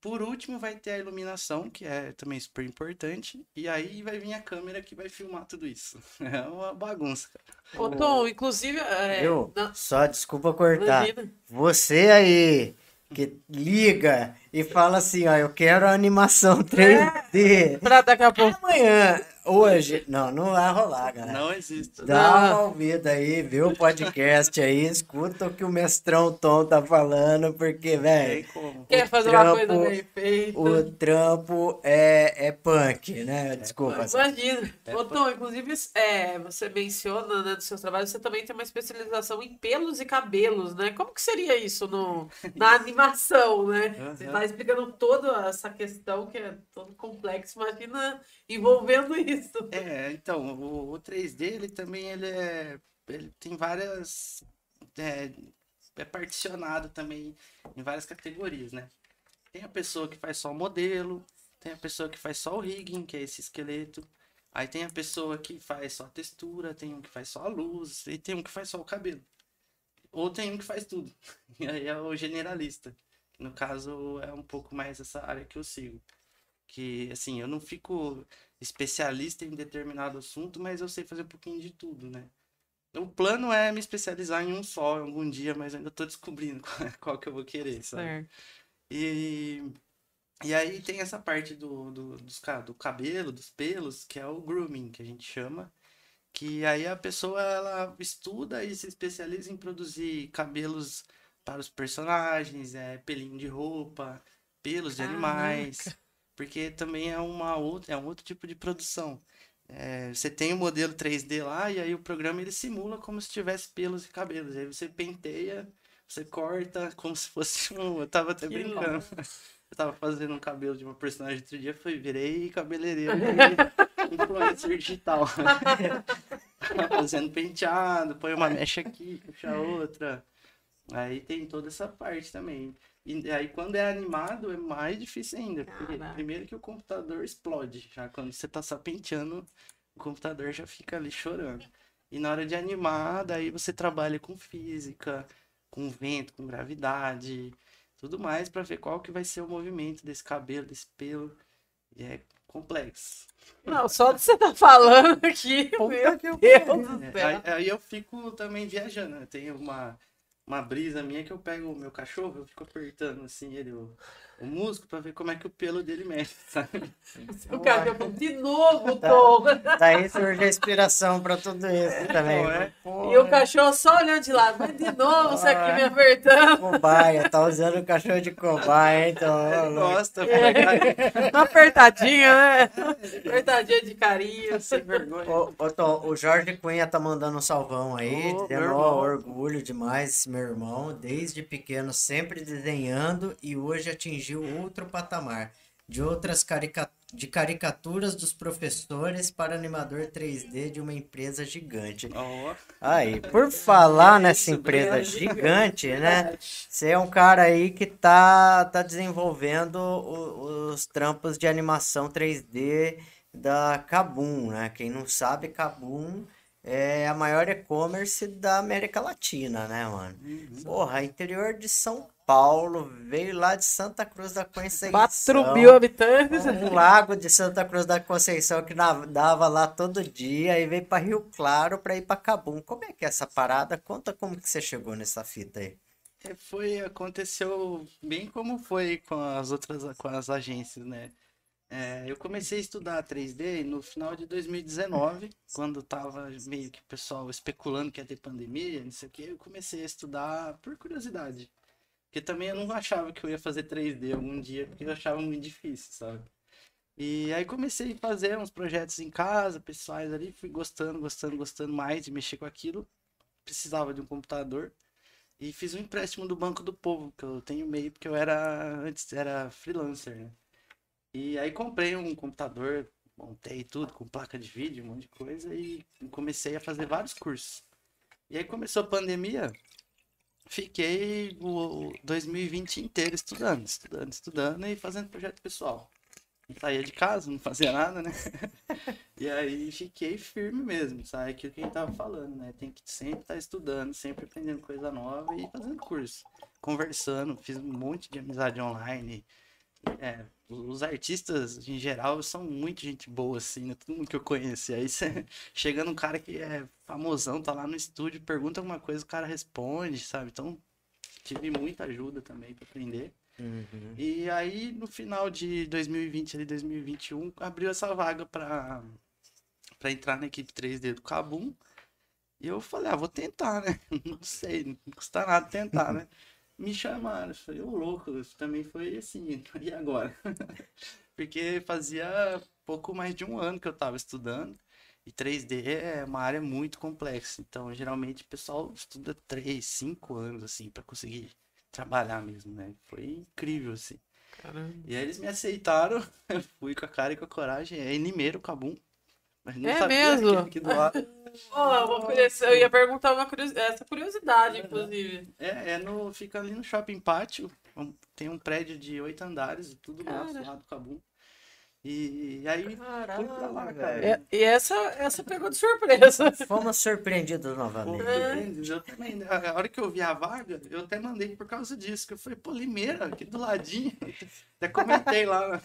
por último, vai ter a iluminação, que é também super importante. E aí vai vir a câmera que vai filmar tudo isso. (laughs) É uma bagunça. Ô, Tom, inclusive. É, Eu, na... Só desculpa cortar. Imagina. Você aí que liga e fala assim, ó, eu quero a animação 3D. É, pra daqui a pouco. Amanhã, hoje, não, não vai rolar, galera. Não existe. Dá uma ouvida aí, vê o podcast aí, escuta o que o mestrão Tom tá falando, porque, velho. Quer fazer trampo, uma coisa bem feita. O trampo é, é punk, né? Desculpa. Imagina. É Ô, Tom, inclusive, é, você menciona, né, dos seus trabalhos, você também tem uma especialização em pelos e cabelos, né? Como que seria isso no, na (laughs) animação, né? Uhum. Você tá explicando toda essa questão que é todo complexo, imagina envolvendo isso. É, então, o, o 3D, ele também ele é, ele tem várias é, é particionado também em várias categorias, né? Tem a pessoa que faz só o modelo, tem a pessoa que faz só o rigging, que é esse esqueleto. Aí tem a pessoa que faz só a textura, tem um que faz só a luz, e tem um que faz só o cabelo. Ou tem um que faz tudo. (laughs) E aí é o generalista. No caso, é um pouco mais essa área que eu sigo. Que, assim, eu não fico especialista em determinado assunto, mas eu sei fazer um pouquinho de tudo, né? O plano é me especializar em um só algum dia, mas ainda estou descobrindo (laughs) qual, qual, que eu vou querer, sabe? E, e aí tem essa parte do, do, dos, do cabelo, dos pelos, que é o grooming, que a gente chama. Que aí a pessoa ela estuda e se especializa em produzir cabelos para os personagens, é, pelinho de roupa, pelos de animais, porque também é uma outra, é um outro tipo de produção. É, você tem o um modelo 3D lá e aí o programa ele simula como se tivesse pelos e cabelos. Aí você penteia, você corta como se fosse (laughs) um. Eu tava até que brincando. Eu tava fazendo um cabelo de uma personagem outro dia, foi, virei cabeleireiro (laughs) influencer digital. (laughs) fazendo penteado, põe uma mecha aqui, puxa outra. Aí tem toda essa parte também. E aí quando é animado é mais difícil ainda. Porque primeiro que o computador explode. Já quando você tá só penteando, o computador já fica ali chorando. E na hora de animar, daí você trabalha com física, com vento, com gravidade, tudo mais para ver qual que vai ser o movimento desse cabelo, desse pelo. E é complexo. Não, só de você estar tá falando aqui, meu Deus do céu. Aí, aí, eu fico também viajando. Né? Tem uma, uma brisa minha que eu pego o meu cachorro, eu fico apertando assim ele, o, o musgo, pra ver como é que o pelo dele mexe, (laughs) sabe? O cachorro de novo, tá. Tom. Daí surge a inspiração pra tudo isso é, também. É. E o cachorro só olhando de lado, mas de novo você aqui me apertando. Cobaia, tá usando o cachorro de cobaia, então. Ele gosta, é. (laughs) Uma apertadinha, né? Apertadinha de carinho. Sem vergonha. Ô, ô, Tom, o Jorge Cunha tá mandando um salvão aí, oh, dizendo orgulho demais, meu irmão, desde pequeno sempre desenhando e hoje atingiu outro patamar. De outras carica de caricaturas dos professores para animador 3D de uma empresa gigante. Oh. Aí, por falar nessa empresa gigante, (laughs) né? Você é um cara aí que tá, tá desenvolvendo os, os trampos de animação 3D da Kabum, né? Quem não sabe, Kabum é a maior e-commerce da América Latina, né, mano? Uhum. Porra, interior de São Paulo, veio lá de Santa Cruz da Conceição. 4 mil habitantes. Um lago de Santa Cruz da Conceição que dava lá todo dia, e veio para Rio Claro para ir para Cabum. Como é que é essa parada? Conta como que você chegou nessa fita aí. É, foi, aconteceu bem como foi com as outras, com as agências, né? É, eu comecei a estudar 3D no final de 2019, quando tava meio que o pessoal especulando que ia ter pandemia, não sei o que, eu comecei a estudar por curiosidade. Porque também eu não achava que eu ia fazer 3D algum dia, porque eu achava muito difícil, sabe? E aí comecei a fazer uns projetos em casa, pessoais ali, fui gostando, gostando, gostando mais de mexer com aquilo. Precisava de um computador. E fiz um empréstimo do Banco do Povo, que eu tenho meio, porque eu era antes era freelancer, né? E aí comprei um computador, montei tudo com placa de vídeo, um monte de coisa e comecei a fazer vários cursos. E aí começou a pandemia, fiquei o 2020 inteiro estudando, estudando, estudando e fazendo projeto pessoal. Não saía de casa, não fazia nada, né? (laughs) e aí fiquei firme mesmo, sabe? Aquilo que a gente tava falando, né? Tem que sempre estar tá estudando, sempre aprendendo coisa nova e fazendo curso. Conversando, fiz um monte de amizade online. É, os artistas, em geral, são muito gente boa, assim, né? Todo mundo que eu conheci. Aí você (laughs) chegando um cara que é famosão, tá lá no estúdio, pergunta alguma coisa, o cara responde, sabe? Então, tive muita ajuda também para aprender. Uhum. E aí, no final de 2020 ali, 2021, abriu essa vaga para para entrar na equipe 3D do Cabum. E eu falei, ah, vou tentar, né? (laughs) Não sei, não custa nada tentar, (laughs) né? Me chamaram. Eu falei, ô louco, também foi assim, (laughs) e agora? (laughs) Porque fazia pouco mais de um ano que eu estava estudando. E 3D é uma área muito complexa. Então, geralmente, o pessoal estuda 3, 5 anos, assim, para conseguir trabalhar mesmo, né? Foi incrível, assim. Caramba. E aí eles me aceitaram, (laughs) eu fui com a cara e com a coragem. É Nimeiro Cabum. Mas não é mesmo? Aqui do lado. Oh, eu ia perguntar uma curiosidade, essa curiosidade, inclusive. É, é no, fica ali no Shopping Pátio. Tem um prédio de oito andares, tudo cara. nosso lá do Cabum. E, e aí Caralho, lá, cara. É, e essa, essa pegou de surpresa. (laughs) Fomos surpreendidos novamente. Surpreendidos. Eu também, a hora que eu vi a vaga, eu até mandei por causa disso, que eu falei, pô, Limeira, aqui do ladinho. (laughs) Até comentei lá.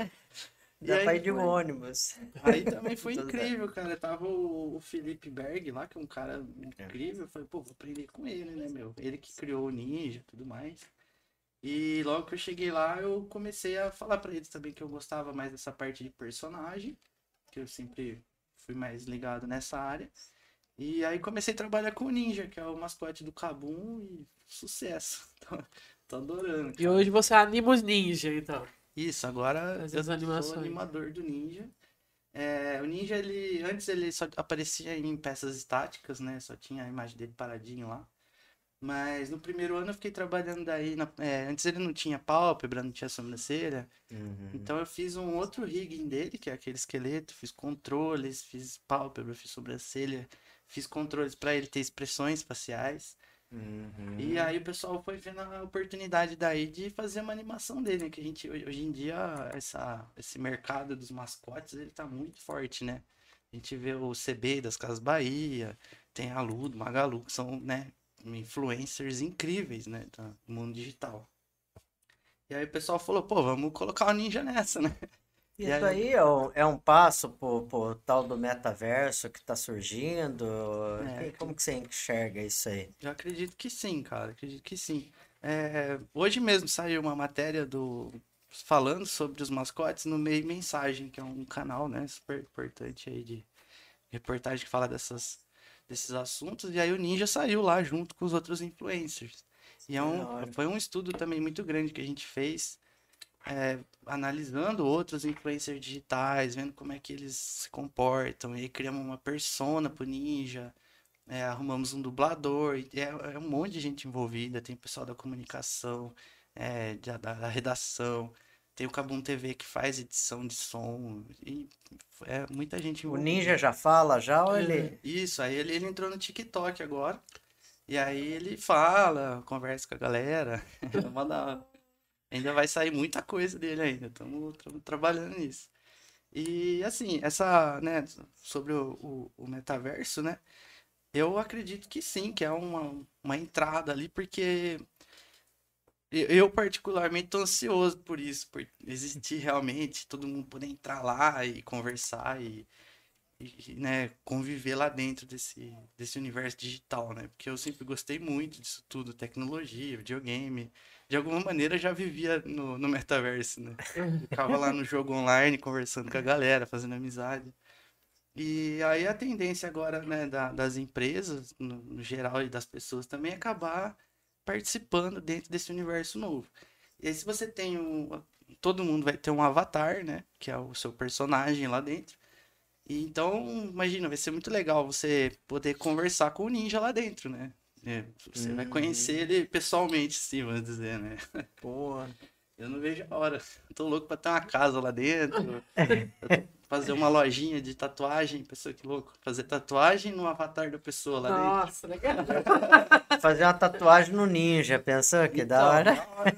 Dá pra ir de um ônibus. Aí (laughs) também foi incrível, cara. Tava o, o Felipe Berg lá, que é um cara incrível. Eu falei, pô, vou aprender com ele, né, meu? Ele que criou o Ninja e tudo mais. E logo que eu cheguei lá, eu comecei a falar para eles também que eu gostava mais dessa parte de personagem, que eu sempre fui mais ligado nessa área. E aí comecei a trabalhar com o Ninja, que é o mascote do Kabum, e sucesso. (laughs) Tô, tô adorando. Cara. E hoje você anima os ninja, então. Isso, agora eu animações. sou animador do Ninja. É, o Ninja, ele antes ele só aparecia em peças estáticas, né? Só tinha a imagem dele paradinho lá. Mas no primeiro ano eu fiquei trabalhando daí. Na, é, antes ele não tinha pálpebra, não tinha sobrancelha. Uhum. Então eu fiz um outro rigging dele, que é aquele esqueleto. Fiz controles, fiz pálpebra, fiz sobrancelha. Fiz controles para ele ter expressões faciais. Uhum. E aí o pessoal foi vendo a oportunidade daí de fazer uma animação dele, né? Que a gente, hoje em dia, essa, esse mercado dos mascotes, ele tá muito forte, né? A gente vê o CB das Casas Bahia, tem a Ludo, Magalu, que são, né, influencers incríveis, né, do mundo digital. E aí o pessoal falou, pô, vamos colocar o Ninja nessa, né? Isso aí- aí é um, é um passo pro, pro tal do metaverso que tá surgindo? É, Como que você enxerga isso aí? Eu acredito que sim, cara. Acredito que sim. É, hoje mesmo saiu uma matéria do falando sobre os mascotes no Meio Mensagem, que é um canal, né, super importante aí de reportagem que fala dessas, desses assuntos. E aí o Ninja saiu lá junto com os outros influencers. E é um, foi um estudo também muito grande que a gente fez, é, analisando outros influencers digitais, vendo como é que eles se comportam. E aí criamos uma persona pro Ninja. É, arrumamos um dublador, é, é um monte de gente envolvida, tem o pessoal da comunicação, é, da, da- da redação, tem o Cabum TV que faz edição de som, e é muita gente O envolvida. Ninja já fala já ou ele... Isso, aí ele, ele entrou no TikTok agora, e aí ele fala, conversa com a galera, (laughs) Mó da hora. Ainda vai sair muita coisa dele ainda, estamos trabalhando nisso. E assim, essa, né, sobre o, o, o metaverso, né, eu acredito que sim, que é uma, uma entrada ali, porque eu, particularmente tô ansioso por isso, por existir realmente, todo mundo poder entrar lá e conversar e, e, né, conviver lá dentro desse, desse universo digital, né? Porque eu sempre gostei muito disso tudo, tecnologia, videogame. De alguma maneira já vivia no, no metaverso, né? Ficava lá no jogo online, conversando com a galera, fazendo amizade. E aí a tendência agora, né, da- das empresas, no, no geral, e das pessoas também, é acabar participando dentro desse universo novo. E aí se você tem um... Todo mundo vai ter um avatar, né? Que é o seu personagem lá dentro. E então, imagina, vai ser muito legal você poder conversar com o ninja lá dentro, né? É, você vai conhecer ele pessoalmente, sim, vamos dizer, né? Pô, Eu não vejo a hora. Tô louco pra ter uma casa lá dentro. (laughs) fazer uma lojinha de tatuagem. Pessoa que louco. Fazer tatuagem no avatar da pessoa lá dentro. Nossa, legal. (laughs) fazer uma tatuagem no Ninja, pensou que da Então, hora? da hora.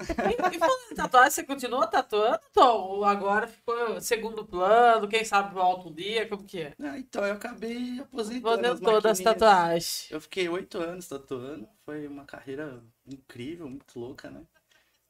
E, e falando em tatuagem, você continua tatuando, Tom? Ou agora ficou segundo plano? Quem sabe volta um dia? Como que é? Ah, então, eu acabei aposentando Fazendo as todas as maquininhas. tatuagens. Eu fiquei oito anos tatuando. Foi uma carreira incrível, muito louca, né?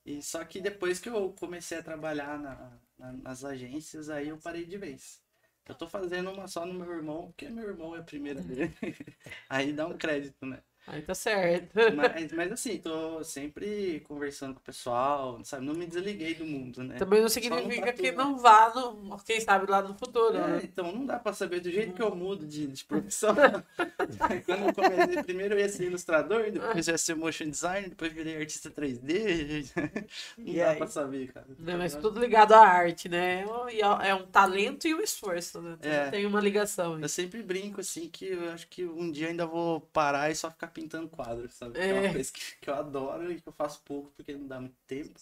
E só que depois que eu comecei a trabalhar na- na- nas agências, aí eu parei de vez. Eu tô fazendo uma só no meu irmão, porque meu irmão é a primeira dele. (laughs) aí dá um crédito, né? Aí tá certo. Mas, mas assim, tô sempre conversando com o pessoal, sabe? Não me desliguei do mundo, né? Também não significa tatu, que não vá, no, quem sabe, lá no futuro, É, né? então não dá pra saber do jeito que eu mudo de, de profissão. (laughs) Quando eu comecei, primeiro eu ia ser ilustrador, depois eu ia ser motion designer, depois virei artista 3D. (laughs) Não E dá aí? pra saber, cara. Né, Mas tudo ligado à arte, né? É é um talento e um esforço, né? É. Tem uma ligação. Eu sempre brinco assim que eu acho que um dia ainda vou parar e só ficar pintando quadros, sabe? Que é É. uma coisa que, que eu adoro e que eu faço pouco porque não dá muito tempo.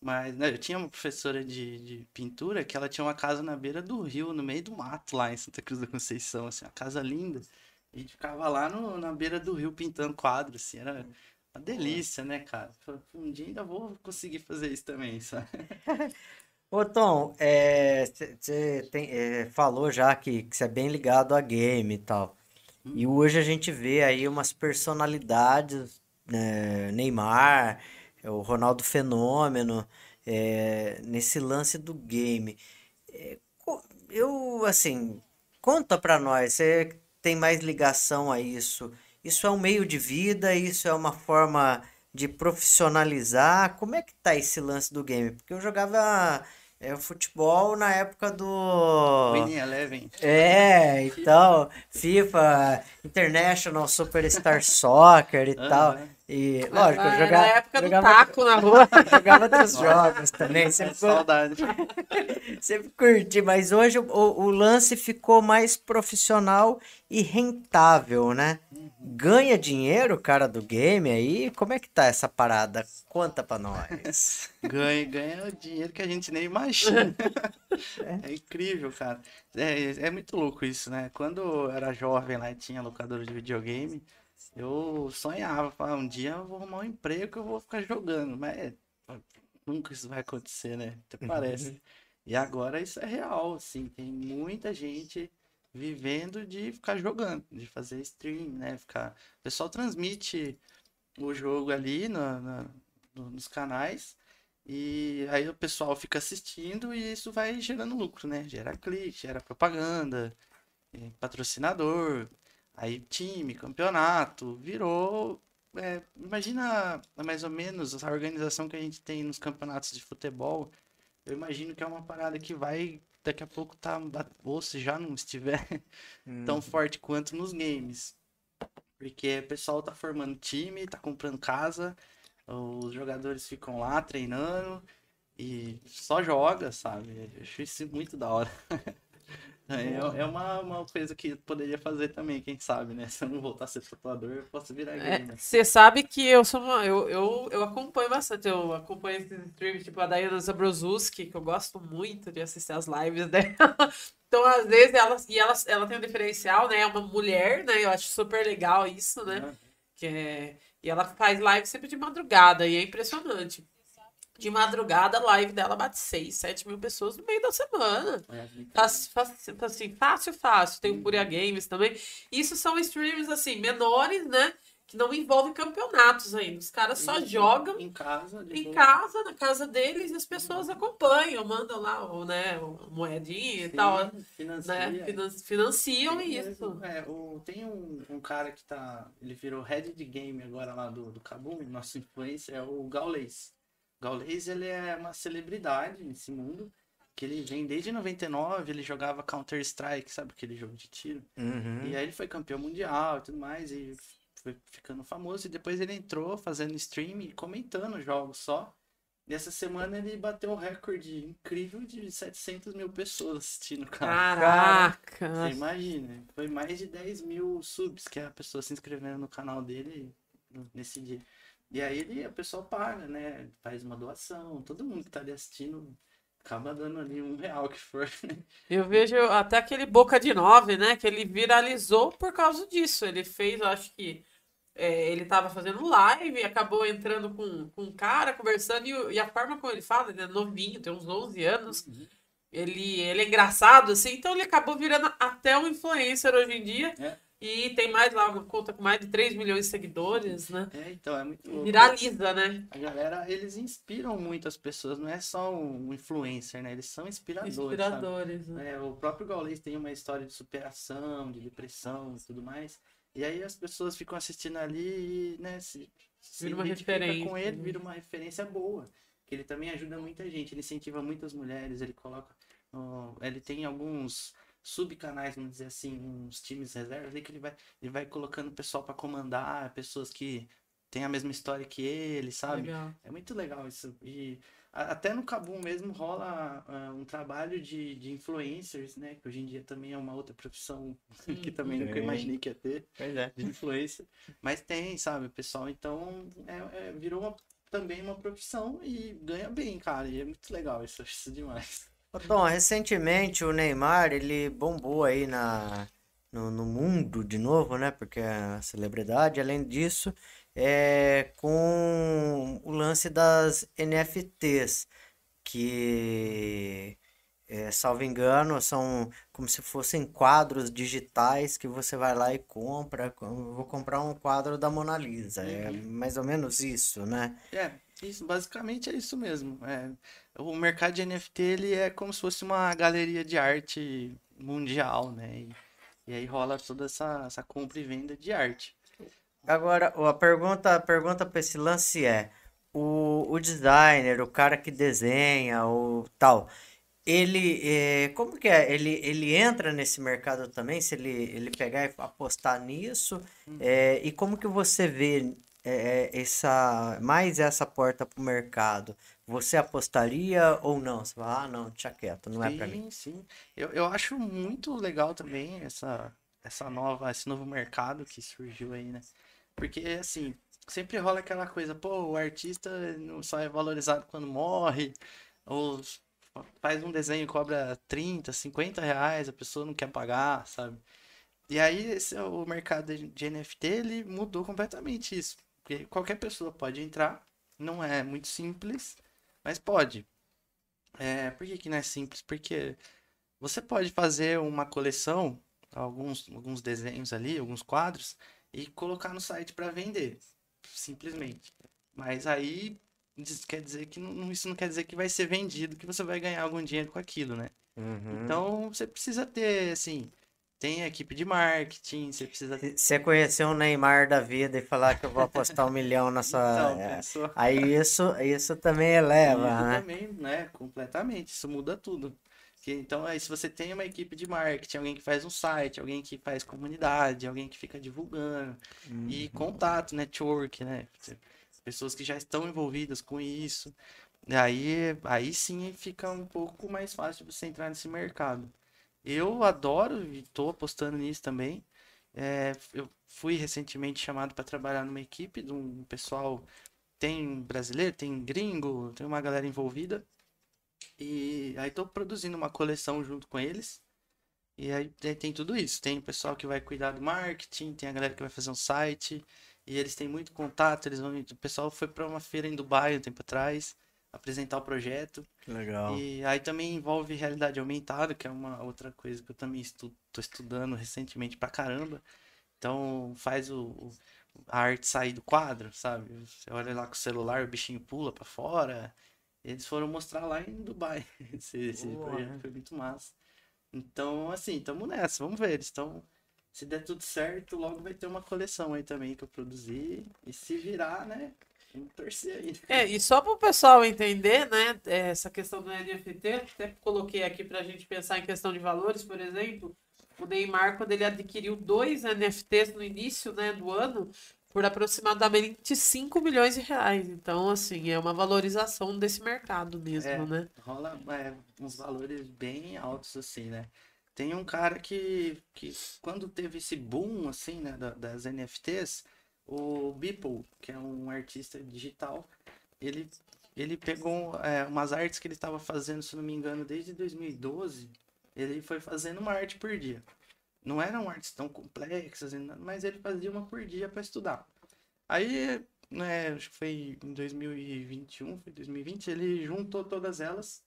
Mas, né, eu tinha uma professora de, de pintura que ela tinha uma casa na beira do rio, no meio do mato, lá em Santa Cruz da Conceição, assim, uma casa linda. E a gente ficava lá no, na beira do rio pintando quadros, assim, era uma delícia, né, cara? Um dia ainda vou conseguir fazer isso também, (laughs) sabe? Ô Tom, você falou já que você é bem ligado a game e tal. E hoje a gente vê aí umas personalidades, né, Neymar, o Ronaldo Fenômeno, é, nesse lance do game. É, eu, assim, conta pra nós, você tem mais ligação a isso? Isso é um meio de vida? Isso é uma forma de profissionalizar? Como é que tá esse lance do game? Porque eu jogava é, futebol na época do... Winning Eleven. É, então, FIFA, International Superstar (laughs) Soccer e tal. E, lógico, eu Ah, jogava, Na época do jogava, taco na rua. (laughs) jogava outros jogos também, sempre, Saudade. (laughs) sempre curti, mas hoje o, o lance ficou mais profissional e rentável, né? Ganha dinheiro cara do game aí? Como é que tá essa parada? Conta pra nós. (laughs) Ganha, ganha dinheiro que a gente nem imagina. (laughs) É incrível, cara. É, é muito louco isso, né? Quando eu era jovem lá e tinha locadora de videogame, eu sonhava, falava, um dia eu vou arrumar um emprego que eu vou ficar jogando, mas é, nunca isso vai acontecer, né? Até parece. E agora isso é real, assim, tem muita gente vivendo de ficar jogando, de fazer stream, né? Ficar... O pessoal transmite o jogo ali nos canais e aí o pessoal fica assistindo e isso vai gerando lucro, né? Gera clique, gera propaganda, eh, patrocinador, aí time, campeonato, virou. é, imagina mais ou menos a organização que a gente tem nos campeonatos de futebol. Eu imagino que é uma parada que vai daqui a pouco tá, ou se já não estiver (laughs) tão forte quanto nos games. Porque o pessoal tá formando time, tá comprando casa, os jogadores ficam lá treinando e só joga, sabe? Eu acho isso muito da hora. (laughs) É, é uma, uma coisa que poderia fazer também, quem sabe, né? (laughs) Se eu não voltar a ser tatuador, eu posso virar gamer. Você sabe que eu sou uma, eu, eu, eu acompanho bastante, eu acompanho esses streams, tipo a Dayana Zabrozuski, que eu gosto muito de assistir as lives (laughs) dela. Então, às vezes, ela, e ela, ela tem um diferencial, né? É uma mulher, né? Eu acho super legal isso, né? Né? Que é, e ela faz live sempre de madrugada, e é impressionante. De madrugada, a live dela bate 6, 7 mil pessoas no meio da semana. É, Fácil, fácil, assim, fácil, fácil. Tem o Curia Games também. Isso são streams, assim, menores, né? Que não envolvem campeonatos ainda. Os caras só Isso, jogam em casa, em casa, na casa deles, e as pessoas acompanham, mandam lá o, né, o moedinha e Sim, tal, financia. né? Finan- financiam Tem isso. mesmo, É, o, tem um, um cara que tá. Ele virou head de game agora lá do, do Kabum, nosso influencer, é o Gaules. Gaules, ele é uma celebridade nesse mundo. Que ele vem desde 99, ele jogava Counter-Strike, sabe aquele jogo de tiro? Uhum. E aí ele foi campeão mundial e tudo mais, e foi ficando famoso. E depois ele entrou fazendo stream e comentando jogos só. E essa semana ele bateu um recorde incrível de 700 mil pessoas assistindo, cara. Caraca! Você imagina, foi mais de 10 mil subs que a pessoa se inscrevendo no canal dele nesse dia. E aí ele, a pessoa paga, né? Faz uma doação, todo mundo que tá ali assistindo acaba dando ali um real que for. (laughs) Eu vejo até aquele Boca de Nove, né? Que ele viralizou por causa disso. Ele fez, eu acho que é, ele tava fazendo live, acabou entrando com, com um cara, conversando, e, o- e a forma como ele fala, ele é novinho, tem uns 11 anos. Ele, ele é engraçado, assim, então ele acabou virando até um influencer hoje em dia. É. E tem mais lá, uma conta com mais de 3 milhões de seguidores, né? É, então é muito louco. Viraliza, né? A galera, eles inspiram muito as pessoas, não é só um influencer, né? Eles são inspiradores? Inspiradores, né? É, o próprio Gaules tem uma história de superação, de depressão e tudo mais. E aí as pessoas ficam assistindo ali e, né, se, se Vira uma referência, com ele, né? vira uma referência boa. Que ele também ajuda muita gente, ele incentiva muitas mulheres, ele coloca. ó, ele tem alguns subcanais, vamos dizer assim, uns times reservas ali que ele vai, ele vai colocando pessoal pra comandar, pessoas que têm a mesma história que ele, sabe? Legal. É muito legal isso. E a- até no Kabum mesmo rola ah, um trabalho de, de influencers, né? Que hoje em dia também é uma outra profissão (laughs) que também nunca Sim. imaginei que ia ter, Pois é. de influencer. Mas tem, sabe, pessoal? Então é, é- virou uma- também uma profissão e ganha bem, cara. E é muito legal isso, acho isso demais. Tom, recentemente o Neymar, ele bombou aí na, no, no mundo de novo, né? Porque é uma celebridade. Além disso, é com o lance das NFTs, que, é, salvo engano, são como se fossem quadros digitais que você vai lá e compra. Vou comprar um quadro da Mona Lisa. É mais ou menos isso, né? É, isso, basicamente é isso mesmo. É, o mercado de NFT ele é como se fosse uma galeria de arte mundial, né? E, e aí rola toda essa, essa compra e venda de arte. Agora, a pergunta, a pergunta para esse lance é: o, o designer, o cara que desenha, o tal, ele, é, como que é? Ele, ele entra nesse mercado também? Se ele, ele pegar e apostar nisso? É, e como que você vê é, essa, mais essa porta para o mercado? Você apostaria ou não? Você fala, ah, não, deixa quieto, não é para mim. Sim, sim. Eu, eu acho muito legal também essa, essa nova, esse novo mercado que surgiu aí, né? Porque, assim, sempre rola aquela coisa, pô, o artista não só é valorizado quando morre, ou faz um desenho e cobra 30, 50 reais, a pessoa não quer pagar, sabe? E aí, esse, é o mercado de NFT, ele mudou completamente isso. Porque qualquer pessoa pode entrar, não é muito simples, mas pode. É, por que que não é simples? Porque você pode fazer uma coleção alguns, alguns desenhos ali, alguns quadros, e colocar no site para vender. Simplesmente. Mas aí isso quer dizer que não, isso não quer dizer que vai ser vendido, que você vai ganhar algum dinheiro com aquilo, né? Uhum. Então você precisa ter, assim, tem a equipe de marketing, você precisa. Você conhecer o Neymar da vida e falar que eu vou apostar um milhão na sua. Então, é. pensou. Aí isso, isso também eleva, Isso né? também, né? Completamente. Isso muda tudo. Então, aí, se você tem uma equipe de marketing, alguém que faz um site, alguém que faz comunidade, alguém que fica divulgando, e Uhum. contato, network, né? Pessoas que já estão envolvidas com isso. E aí, aí sim fica um pouco mais fácil você entrar nesse mercado. Eu adoro e estou apostando nisso também. É, eu fui recentemente chamado para trabalhar numa equipe de um pessoal. Tem brasileiro, tem gringo, tem uma galera envolvida. E aí estou produzindo uma coleção junto com eles. E aí tem, tudo isso. Tem o pessoal que vai cuidar do marketing, tem a galera que vai fazer um site. E eles têm muito contato. Eles vão, o pessoal foi para uma feira em Dubai um tempo atrás apresentar o projeto. Que legal. E aí também envolve realidade aumentada, que é uma outra coisa que eu também estu tô estudando recentemente pra caramba. Então faz o, o- a arte sair do quadro, sabe? Você olha lá com o celular, o bichinho pula pra fora. Eles foram mostrar lá em Dubai. (laughs) Esse, esse projeto né? foi muito massa. Então, assim, tamo nessa, vamos ver. Eles estão. Se der tudo certo, logo vai ter uma coleção aí também que eu produzi. E se virar, né? Vamos torcer aí. É, e só para o pessoal entender, né, essa questão do NFT, até coloquei aqui para a gente pensar em questão de valores, por exemplo, o Neymar, quando ele adquiriu dois NFTs no início, né, do ano, por aproximadamente 5 milhões de reais. Então, assim, é uma valorização desse mercado mesmo, É. né? rola é, uns valores bem altos assim, né? Tem um cara que, que quando teve esse boom assim, né, da- das NFTs, o Beeple, que é um artista digital, ele ele pegou é, umas artes que ele estava fazendo, se não me engano, desde 2012, ele foi fazendo uma arte por dia. Não eram artes tão complexas, mas ele fazia uma por dia para estudar. Aí, né, acho que foi em 2021, foi 2020, ele juntou todas elas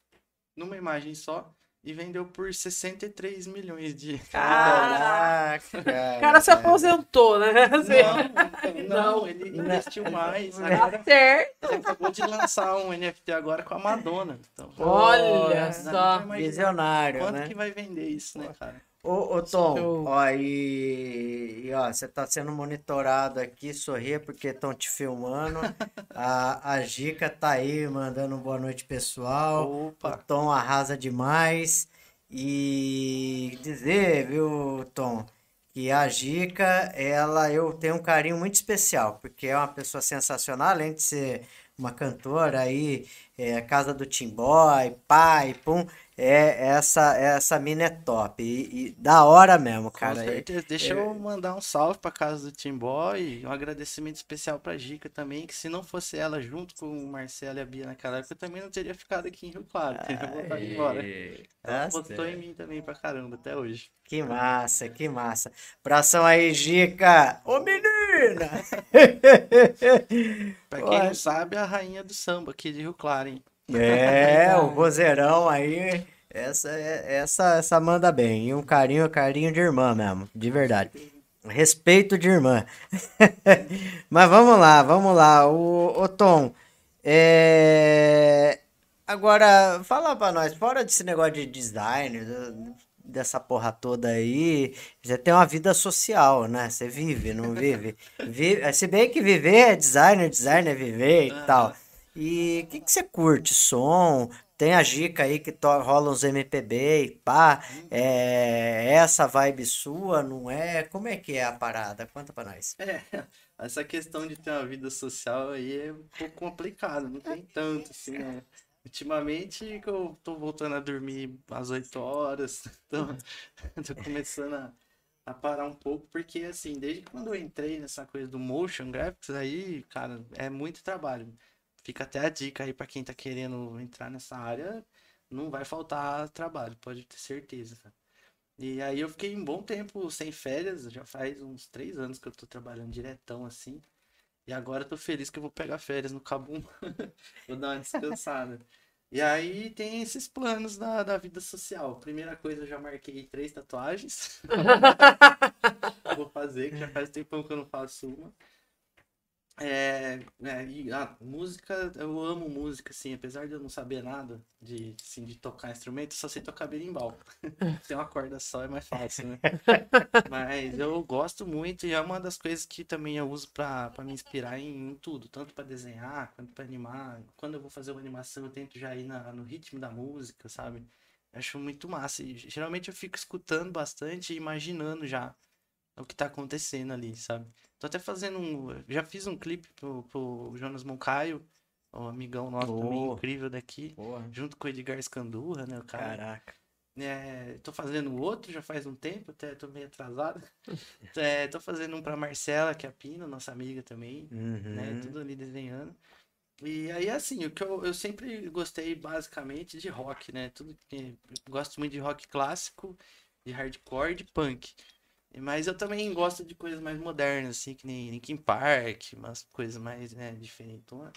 numa imagem só e vendeu por 63 milhões de Caraca! (laughs) O cara se aposentou, né? (laughs) Assim, Não, não, ele investiu mais. Tá Agora, certo. ele acabou de lançar um NFT agora com a Madonna. Então, Olha só. Visionário, Quanto né? que vai vender isso, né, cara? Ô, ô Tom, ó, e, e, ó, você tá sendo monitorado aqui, sorria porque estão te filmando. (laughs) A, a Gica tá aí mandando boa noite, pessoal. O Opa! Tom arrasa demais. E dizer, viu, Tom, que a Gica, ela, eu tenho um carinho muito especial, porque é uma pessoa sensacional, além de ser uma cantora aí, é, casa do Timboy, pai, pum, é, essa, essa mina é top. E, e da hora mesmo, Com cara. É, certeza. Deixa eu mandar um salve pra casa do Timboy e um agradecimento especial pra Gica também, que se não fosse ela junto com o Marcelo e a Bia naquela época, eu também não teria ficado aqui em Rio Claro, teria voltado embora. Ela certo. em mim também pra caramba, até hoje. Que massa, que massa. Abração aí, Gica. Ô, menina! (laughs) Pra quem Olha. não (laughs) sabe, a rainha do samba aqui de Rio Claro, hein? É, o vozeirão aí, essa, é- essa, essa manda bem. E um carinho, carinho de irmã mesmo, de verdade. Respeito de irmã. (laughs) Mas vamos lá, vamos lá. O, o Tom, é... agora fala pra nós, fora desse negócio de design, dessa porra toda aí, você tem uma vida social, né? Você vive, não vive? vive se bem que viver é designer, design é viver e tal. E o que, que você curte? Som? Tem a Gica aí que to- rola uns MPB e pá. É essa vibe sua, não é? Como é que é a parada? Conta pra nós. É, (laughs) essa questão de ter uma vida social aí é um pouco complicado, não tem tanto assim, né? Ultimamente que eu tô voltando a dormir às 8 horas, (laughs) então tô começando a, a parar um pouco, porque assim, desde quando eu entrei nessa coisa do motion graphics aí, cara, é muito trabalho. Fica até a dica aí pra quem tá querendo entrar nessa área, não vai faltar trabalho, pode ter certeza. E aí eu fiquei um bom tempo sem férias, já faz uns três anos que eu tô trabalhando diretão assim. E agora eu tô feliz que eu vou pegar férias no Cabum. (laughs) Vou dar uma descansada. E aí tem esses planos da, da vida social. Primeira coisa, eu já marquei três tatuagens. (laughs) Vou fazer, que já faz tempo que eu não faço uma. É, é, a música, eu amo música, assim, apesar de eu não saber nada de, assim, de tocar instrumento, só sei tocar berimbau. (laughs) Tem uma corda só, é mais fácil, né? Mas eu gosto muito e é uma das coisas que também eu uso pra me inspirar em, em tudo, tanto pra desenhar quanto pra animar. Quando eu vou fazer uma animação, eu tento já ir na, no ritmo da música, sabe? Acho muito massa. E geralmente eu fico escutando bastante e imaginando já o que tá acontecendo ali, sabe? Tô até fazendo um. Já fiz um clipe pro, pro Jonas Moncaio, um amigão nosso também incrível daqui, Porra. junto com o Edgar Scandurra, né? O cara. Caraca. É, tô fazendo outro já faz um tempo, até tô meio atrasado. (laughs) É, tô fazendo um pra Marcela, que é a Pina, nossa amiga também, né? Uhum. Tudo ali desenhando. E aí, assim, o que eu, eu sempre gostei basicamente de rock, né? Tudo que. Gosto muito de rock clássico, de hardcore, de punk. Mas eu também gosto de coisas mais modernas, assim, que nem Linkin Park, umas coisas mais, né, diferentonas.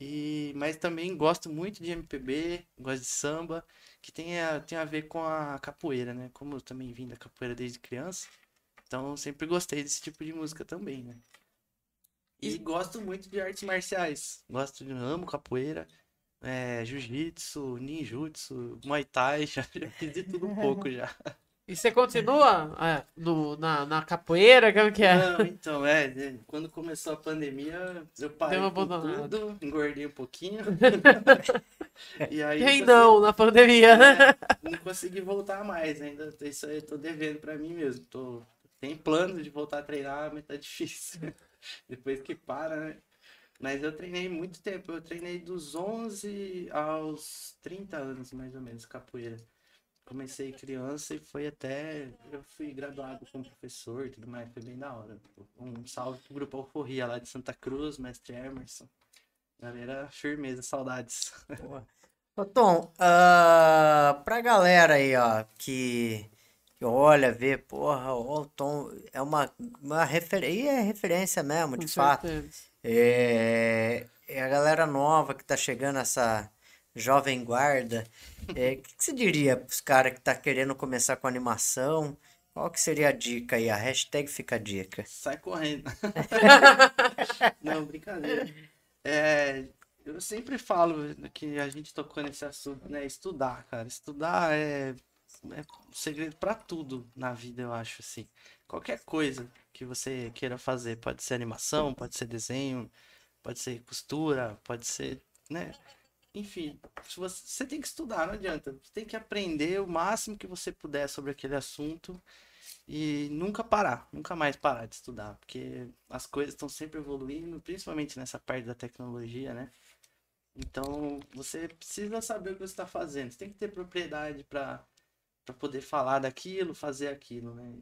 E, mas também gosto muito de MPB, gosto de samba, que tem a, tem a ver com a capoeira, né? Como eu também vim da capoeira desde criança, então sempre gostei desse tipo de música também, né? E gosto muito de artes marciais. Gosto de amo capoeira, é, jiu-jitsu, ninjutsu, muay thai, já, (laughs) já fiz de tudo um pouco já. (laughs) E você continua é, no, na, na capoeira? Como que é? Não, então, é, é, quando começou a pandemia, eu parei Deu com tudo, engordei um pouquinho. (laughs) e aí Quem não na pandemia, né? É, não consegui voltar mais, ainda isso aí eu tô devendo pra mim mesmo. Tô, tem plano de voltar a treinar, mas tá (laughs) difícil. Depois que para, né? Mas eu treinei muito tempo, eu treinei dos 11 aos 30 anos, mais ou menos, capoeira. Comecei criança e foi até. Eu fui graduado como professor e tudo mais, foi bem da hora. Um salve pro grupo Alforria lá de Santa Cruz, mestre Emerson. Galera, firmeza, saudades. Boa. Ô, Tom, ah, pra galera aí, ó, que, que olha, vê, porra, ó, o Tom é uma, uma referência, e é referência mesmo, de Com fato. certeza. É, é a galera nova que tá chegando, essa jovem guarda. É, O que, que você diria pros caras que tá querendo começar com animação? Qual que seria a dica aí? A hashtag fica a dica. Sai correndo. (laughs) Não, brincadeira. É, eu sempre falo que a gente tocou nesse assunto, né? Estudar, cara. Estudar é, é um segredo pra tudo na vida, eu acho, assim. Qualquer coisa que você queira fazer, pode ser animação, pode ser desenho, pode ser costura, pode ser, né? Enfim, você, você tem que estudar, não adianta. Você tem que aprender o máximo que você puder sobre aquele assunto e nunca parar, nunca mais parar de estudar, porque as coisas estão sempre evoluindo, principalmente nessa parte da tecnologia, né? Então, você precisa saber o que você está fazendo. Você tem que ter propriedade para poder falar daquilo, fazer aquilo, né?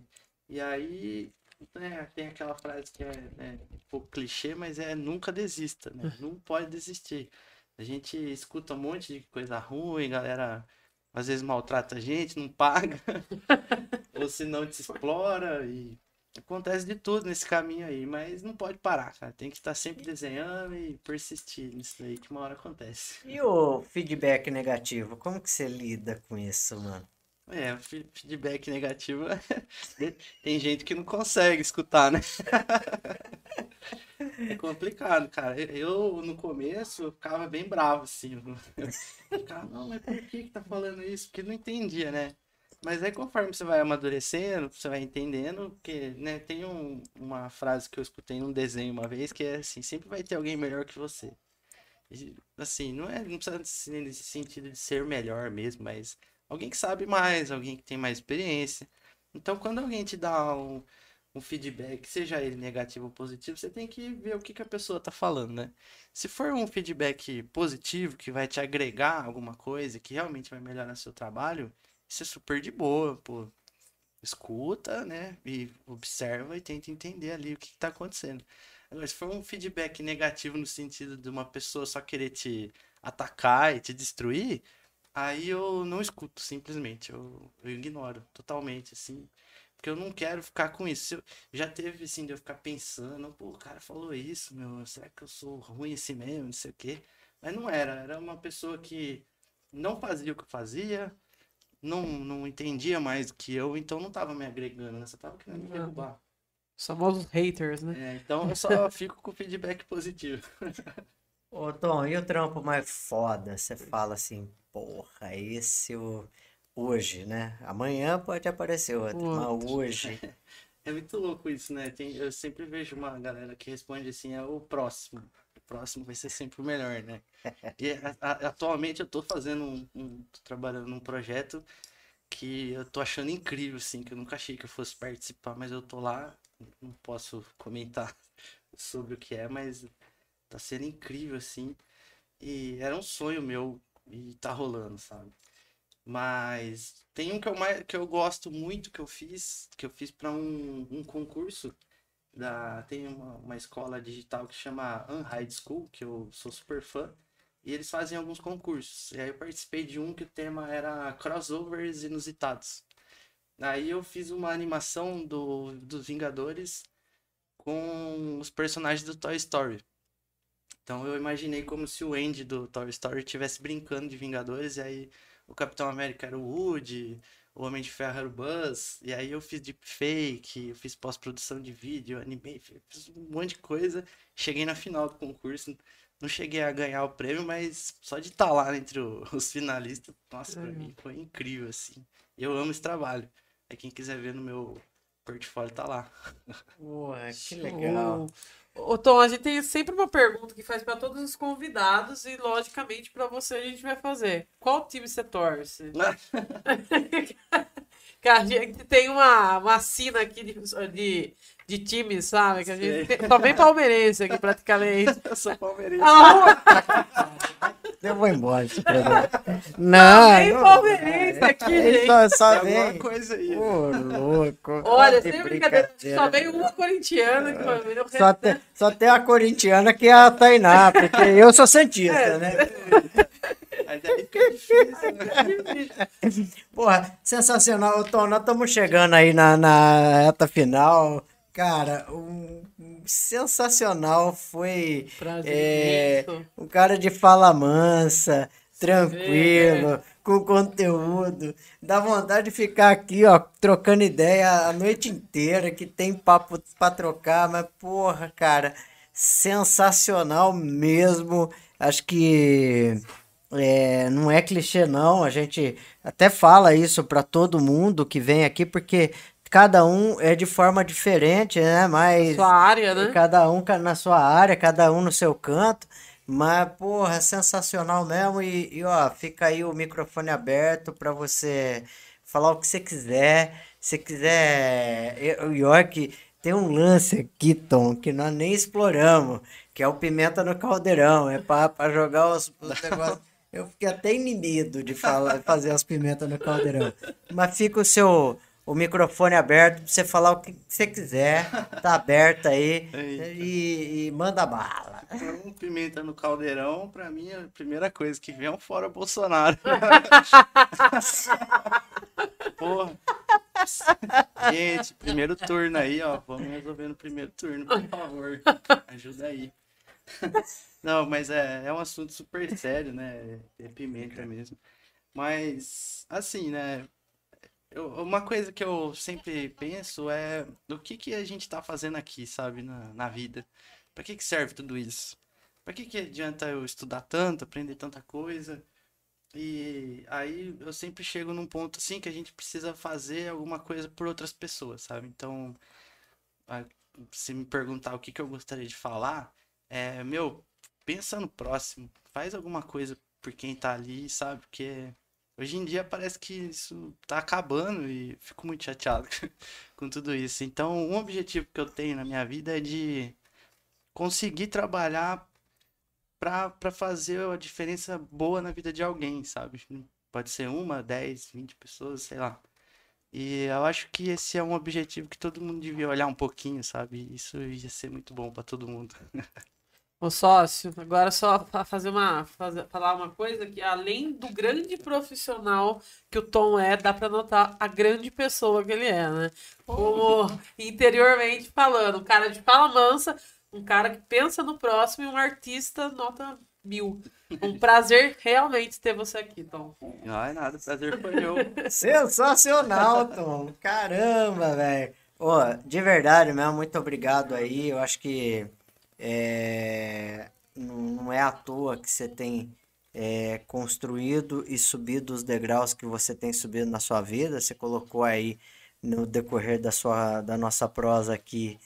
E aí, né, tem aquela frase que é né, um pouco clichê, mas é nunca desista, né? Não pode desistir. A gente escuta um monte de coisa ruim, galera às vezes maltrata a gente, não paga, (laughs) ou se não te explora e acontece de tudo nesse caminho aí, mas não pode parar, cara. Tem que estar sempre desenhando e persistir nisso aí que uma hora acontece. E o feedback negativo? Como que você lida com isso, mano? É, feedback negativo, (laughs) tem gente que não consegue escutar, né? (laughs) É complicado, cara. Eu, no começo, eu ficava bem bravo, assim. Eu (laughs) ficava, não, mas por que que tá falando isso? Porque não entendia, né? Mas aí, conforme você vai amadurecendo, você vai entendendo, porque, né, tem um- uma frase que eu escutei num desenho uma vez, que é assim, sempre vai ter alguém melhor que você. E, assim, não é, não precisa nesse sentido de ser melhor mesmo, mas alguém que sabe mais, alguém que tem mais experiência. Então, quando alguém te dá um, um feedback, seja ele negativo ou positivo, você tem que ver o que que a pessoa tá falando, né? Se for um feedback positivo, que vai te agregar alguma coisa, que realmente vai melhorar seu trabalho, isso é super de boa, pô. Escuta, né? E observa e tenta entender ali o que que tá acontecendo. Agora, se for um feedback negativo no sentido de uma pessoa só querer te atacar e te destruir, aí eu não escuto, simplesmente. Eu, eu ignoro totalmente, assim. Porque eu não quero ficar com isso. Eu- já teve, assim, de eu ficar pensando, pô, o cara falou isso, meu, será que eu sou ruim assim mesmo, não sei o quê. Mas não era, era uma pessoa que não fazia o que eu fazia, não, não entendia mais que eu, então não tava me agregando, né? Você tava querendo me derrubar. Somos haters, né? É, então eu só (laughs) fico com feedback positivo. Ô, Tom, e o trampo mais foda? Você fala assim, porra, esse o... hoje, né? Amanhã pode aparecer outro, mas hoje. (laughs) É muito louco isso, né? Tem, eu sempre vejo uma galera que responde assim, é o próximo. O próximo vai ser sempre o melhor, né? E a- a- atualmente eu tô fazendo um, um- tô trabalhando num projeto que eu tô achando incrível, assim, que eu nunca achei que eu fosse participar, mas eu tô lá, não posso comentar (laughs) sobre o que é, mas tá sendo incrível, assim. E era um sonho meu e tá rolando, sabe? Mas tem um que eu, mais, que eu gosto muito que eu fiz, que eu fiz para um, um concurso da tem uma, uma escola digital que chama Unhide School, que eu sou super fã, e eles fazem alguns concursos. E aí eu participei de um que o tema era crossovers inusitados. Aí eu fiz uma animação do, dos Vingadores com os personagens do Toy Story. Então eu imaginei como se o Andy do Toy Story estivesse brincando de Vingadores, e aí o Capitão América era o Woody, o Homem de Ferro era o Buzz, e aí eu fiz deepfake, eu fiz pós-produção de vídeo, animei, fiz um monte de coisa. Cheguei na final do concurso, não cheguei a ganhar o prêmio, mas só de estar lá entre (laughs) os finalistas, nossa, pra mim foi incrível, assim. Eu amo esse trabalho. Aí quem quiser ver no meu portfólio tá lá. Porra, que Show. (laughs) legal. Ô, Tom, a gente tem sempre uma pergunta que faz para todos os convidados e, logicamente, para você a gente vai fazer. Qual time você torce? (laughs) (laughs) Que a gente tem uma, uma sina aqui de, de, de times, sabe? Que a gente tem- só vem palmeirense aqui, praticamente. (laughs) Eu sou palmeirense. Ah, Eu vou embora programa. Não, não- palmeirense aqui, Ele gente. só, só Tem alguma vem. coisa aí. Ô, louco. Olha, sem brincadeira, só vem uma corintiana que Só tem, só tem a corintiana que é a Tainá, porque eu sou santista, É. né? Daí fica difícil, né? Porra, sensacional. Tom, nós estamos chegando aí na, na reta final. Cara, um sensacional foi é, um cara de fala mansa, tranquilo, É. com conteúdo. Dá vontade de ficar aqui, ó, trocando ideia a noite inteira, que tem papo pra trocar, mas porra, cara, sensacional mesmo. Acho que é, não é clichê, não. A gente até fala isso para todo mundo que vem aqui, porque cada um é de forma diferente, né? Mas Sua área, né? cada um na sua área, cada um no seu canto. Mas, porra, sensacional mesmo. E, e, ó, fica aí o microfone aberto para você falar o que você quiser. Se quiser. e- O York tem um lance aqui, Tom, que nós nem exploramos, que é o pimenta no caldeirão. É para jogar os, os (laughs) negócios. Eu fiquei até inibido de falar, fazer as pimentas no caldeirão. Mas fica o seu o microfone aberto para você falar o que você quiser. Tá aberto aí. (laughs) E, e manda bala. Um pimenta no caldeirão, pra mim, a primeira coisa que vem é um fora Bolsonaro. (laughs) Porra. Gente, primeiro turno aí, ó. Vamos resolver no primeiro turno, por favor. Ajuda aí. Não, mas é, é um assunto super sério, né? É pimenta mesmo. Mas, assim, né? Uma coisa que eu sempre penso é o que, que a gente tá fazendo aqui, sabe, na, na vida. Pra que, que serve tudo isso? Pra que, que adianta eu estudar tanto, aprender tanta coisa? E aí eu sempre chego num ponto assim que a gente precisa fazer alguma coisa por outras pessoas, sabe? Então, se me perguntar o que, que eu gostaria de falar, é, meu, pensa no próximo, faz alguma coisa por quem tá ali, sabe? Porque hoje em dia parece que isso tá acabando e fico muito chateado (laughs) com tudo isso. Então, um objetivo que eu tenho na minha vida é de conseguir trabalhar pra fazer a diferença boa na vida de alguém, sabe? Pode ser uma, dez, vinte pessoas, sei lá. E eu acho que esse é um objetivo que todo mundo devia olhar um pouquinho, sabe? Isso ia ser muito bom pra todo mundo. (laughs) Ô sócio, agora só para fazer uma fazer, falar uma coisa que além do grande profissional que o Tom é, dá para notar a grande pessoa que ele é, né? Como (laughs) interiormente falando, um cara de fala mansa, um cara que pensa no próximo e um artista nota mil. Um prazer realmente ter você aqui, Tom. Não é nada, prazer foi meu. Sensacional, Tom. Caramba, velho. Ô, de verdade mesmo, muito obrigado aí. Eu acho que é, não é à toa que você tem é, construído e subido os degraus que você tem subido na sua vida. Você colocou aí no decorrer da sua da nossa prosa aqui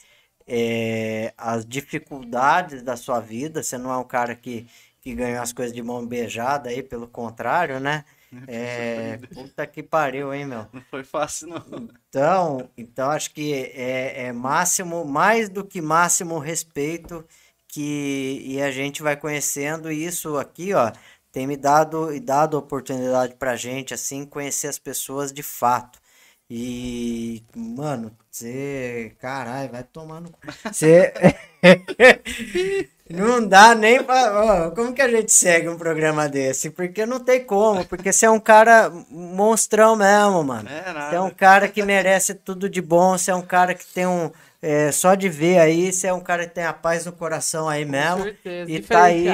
é, as dificuldades da sua vida. Você não é um cara que, que ganhou as coisas de mão beijada aí, pelo contrário, né? É, puta que pariu, hein, meu? Não foi fácil, não. Então, então acho que é, é máximo, mais do que máximo respeito que e a gente vai conhecendo e isso aqui, ó, tem me dado e dado oportunidade pra gente assim conhecer as pessoas de fato. E, mano, você, caralho, vai tomando. Você (laughs) (laughs) não dá nem pra. como que a gente segue um programa desse? Porque não tem como, porque você é um cara monstrão mesmo, mano. É nada. Você é um cara que merece tudo de bom, você é um cara que tem um. É, só de ver aí, você é um cara que tem a paz no coração aí mesmo. certeza, E tá aí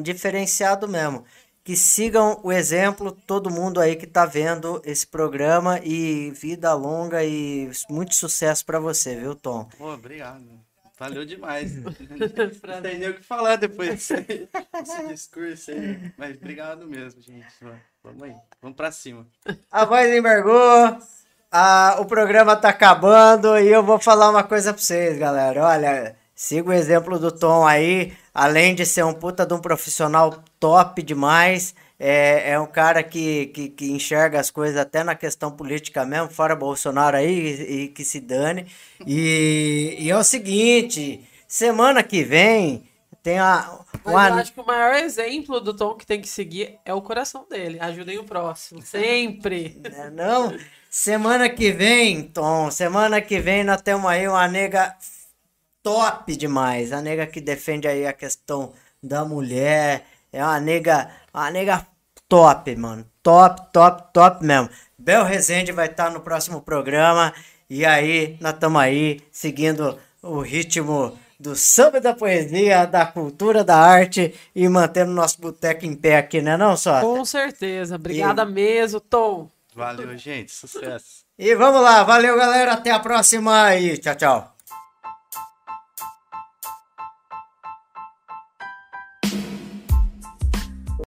diferenciado. mesmo. Que sigam o exemplo, todo mundo aí que tá vendo esse programa e vida longa e muito sucesso pra você, viu, Tom? Pô, obrigado. Valeu demais. (laughs) Não tem nem o que falar depois desse, discurso aí. Mas obrigado mesmo, gente. Vamos aí. Vamos pra cima. A voz embargou, a, o programa tá acabando e eu vou falar uma coisa pra vocês, galera. Olha, siga o exemplo do Tom aí, além de ser um puta de um profissional top demais, é, é um cara que, que, que enxerga as coisas até na questão política mesmo, fora Bolsonaro aí, e, e que se dane. E, e é o seguinte, semana que vem tem a... Uma- eu acho que o maior exemplo do Tom que tem que seguir é o coração dele. Ajudem o próximo. (laughs) Sempre. Né, Não, semana que vem, Tom, semana que vem nós temos aí uma nega top demais. A nega que defende aí a questão da mulher. É uma nega, uma nega top, mano. Top, top, top mesmo. Bel Rezende vai estar no próximo programa. E aí, nós estamos aí seguindo o ritmo do samba da poesia, da cultura, da arte e mantendo nosso boteco em pé aqui, né não, só? Com certeza. Obrigada mesmo, Tom. Valeu, gente. Sucesso. E vamos lá, valeu galera, até a próxima e tchau, tchau.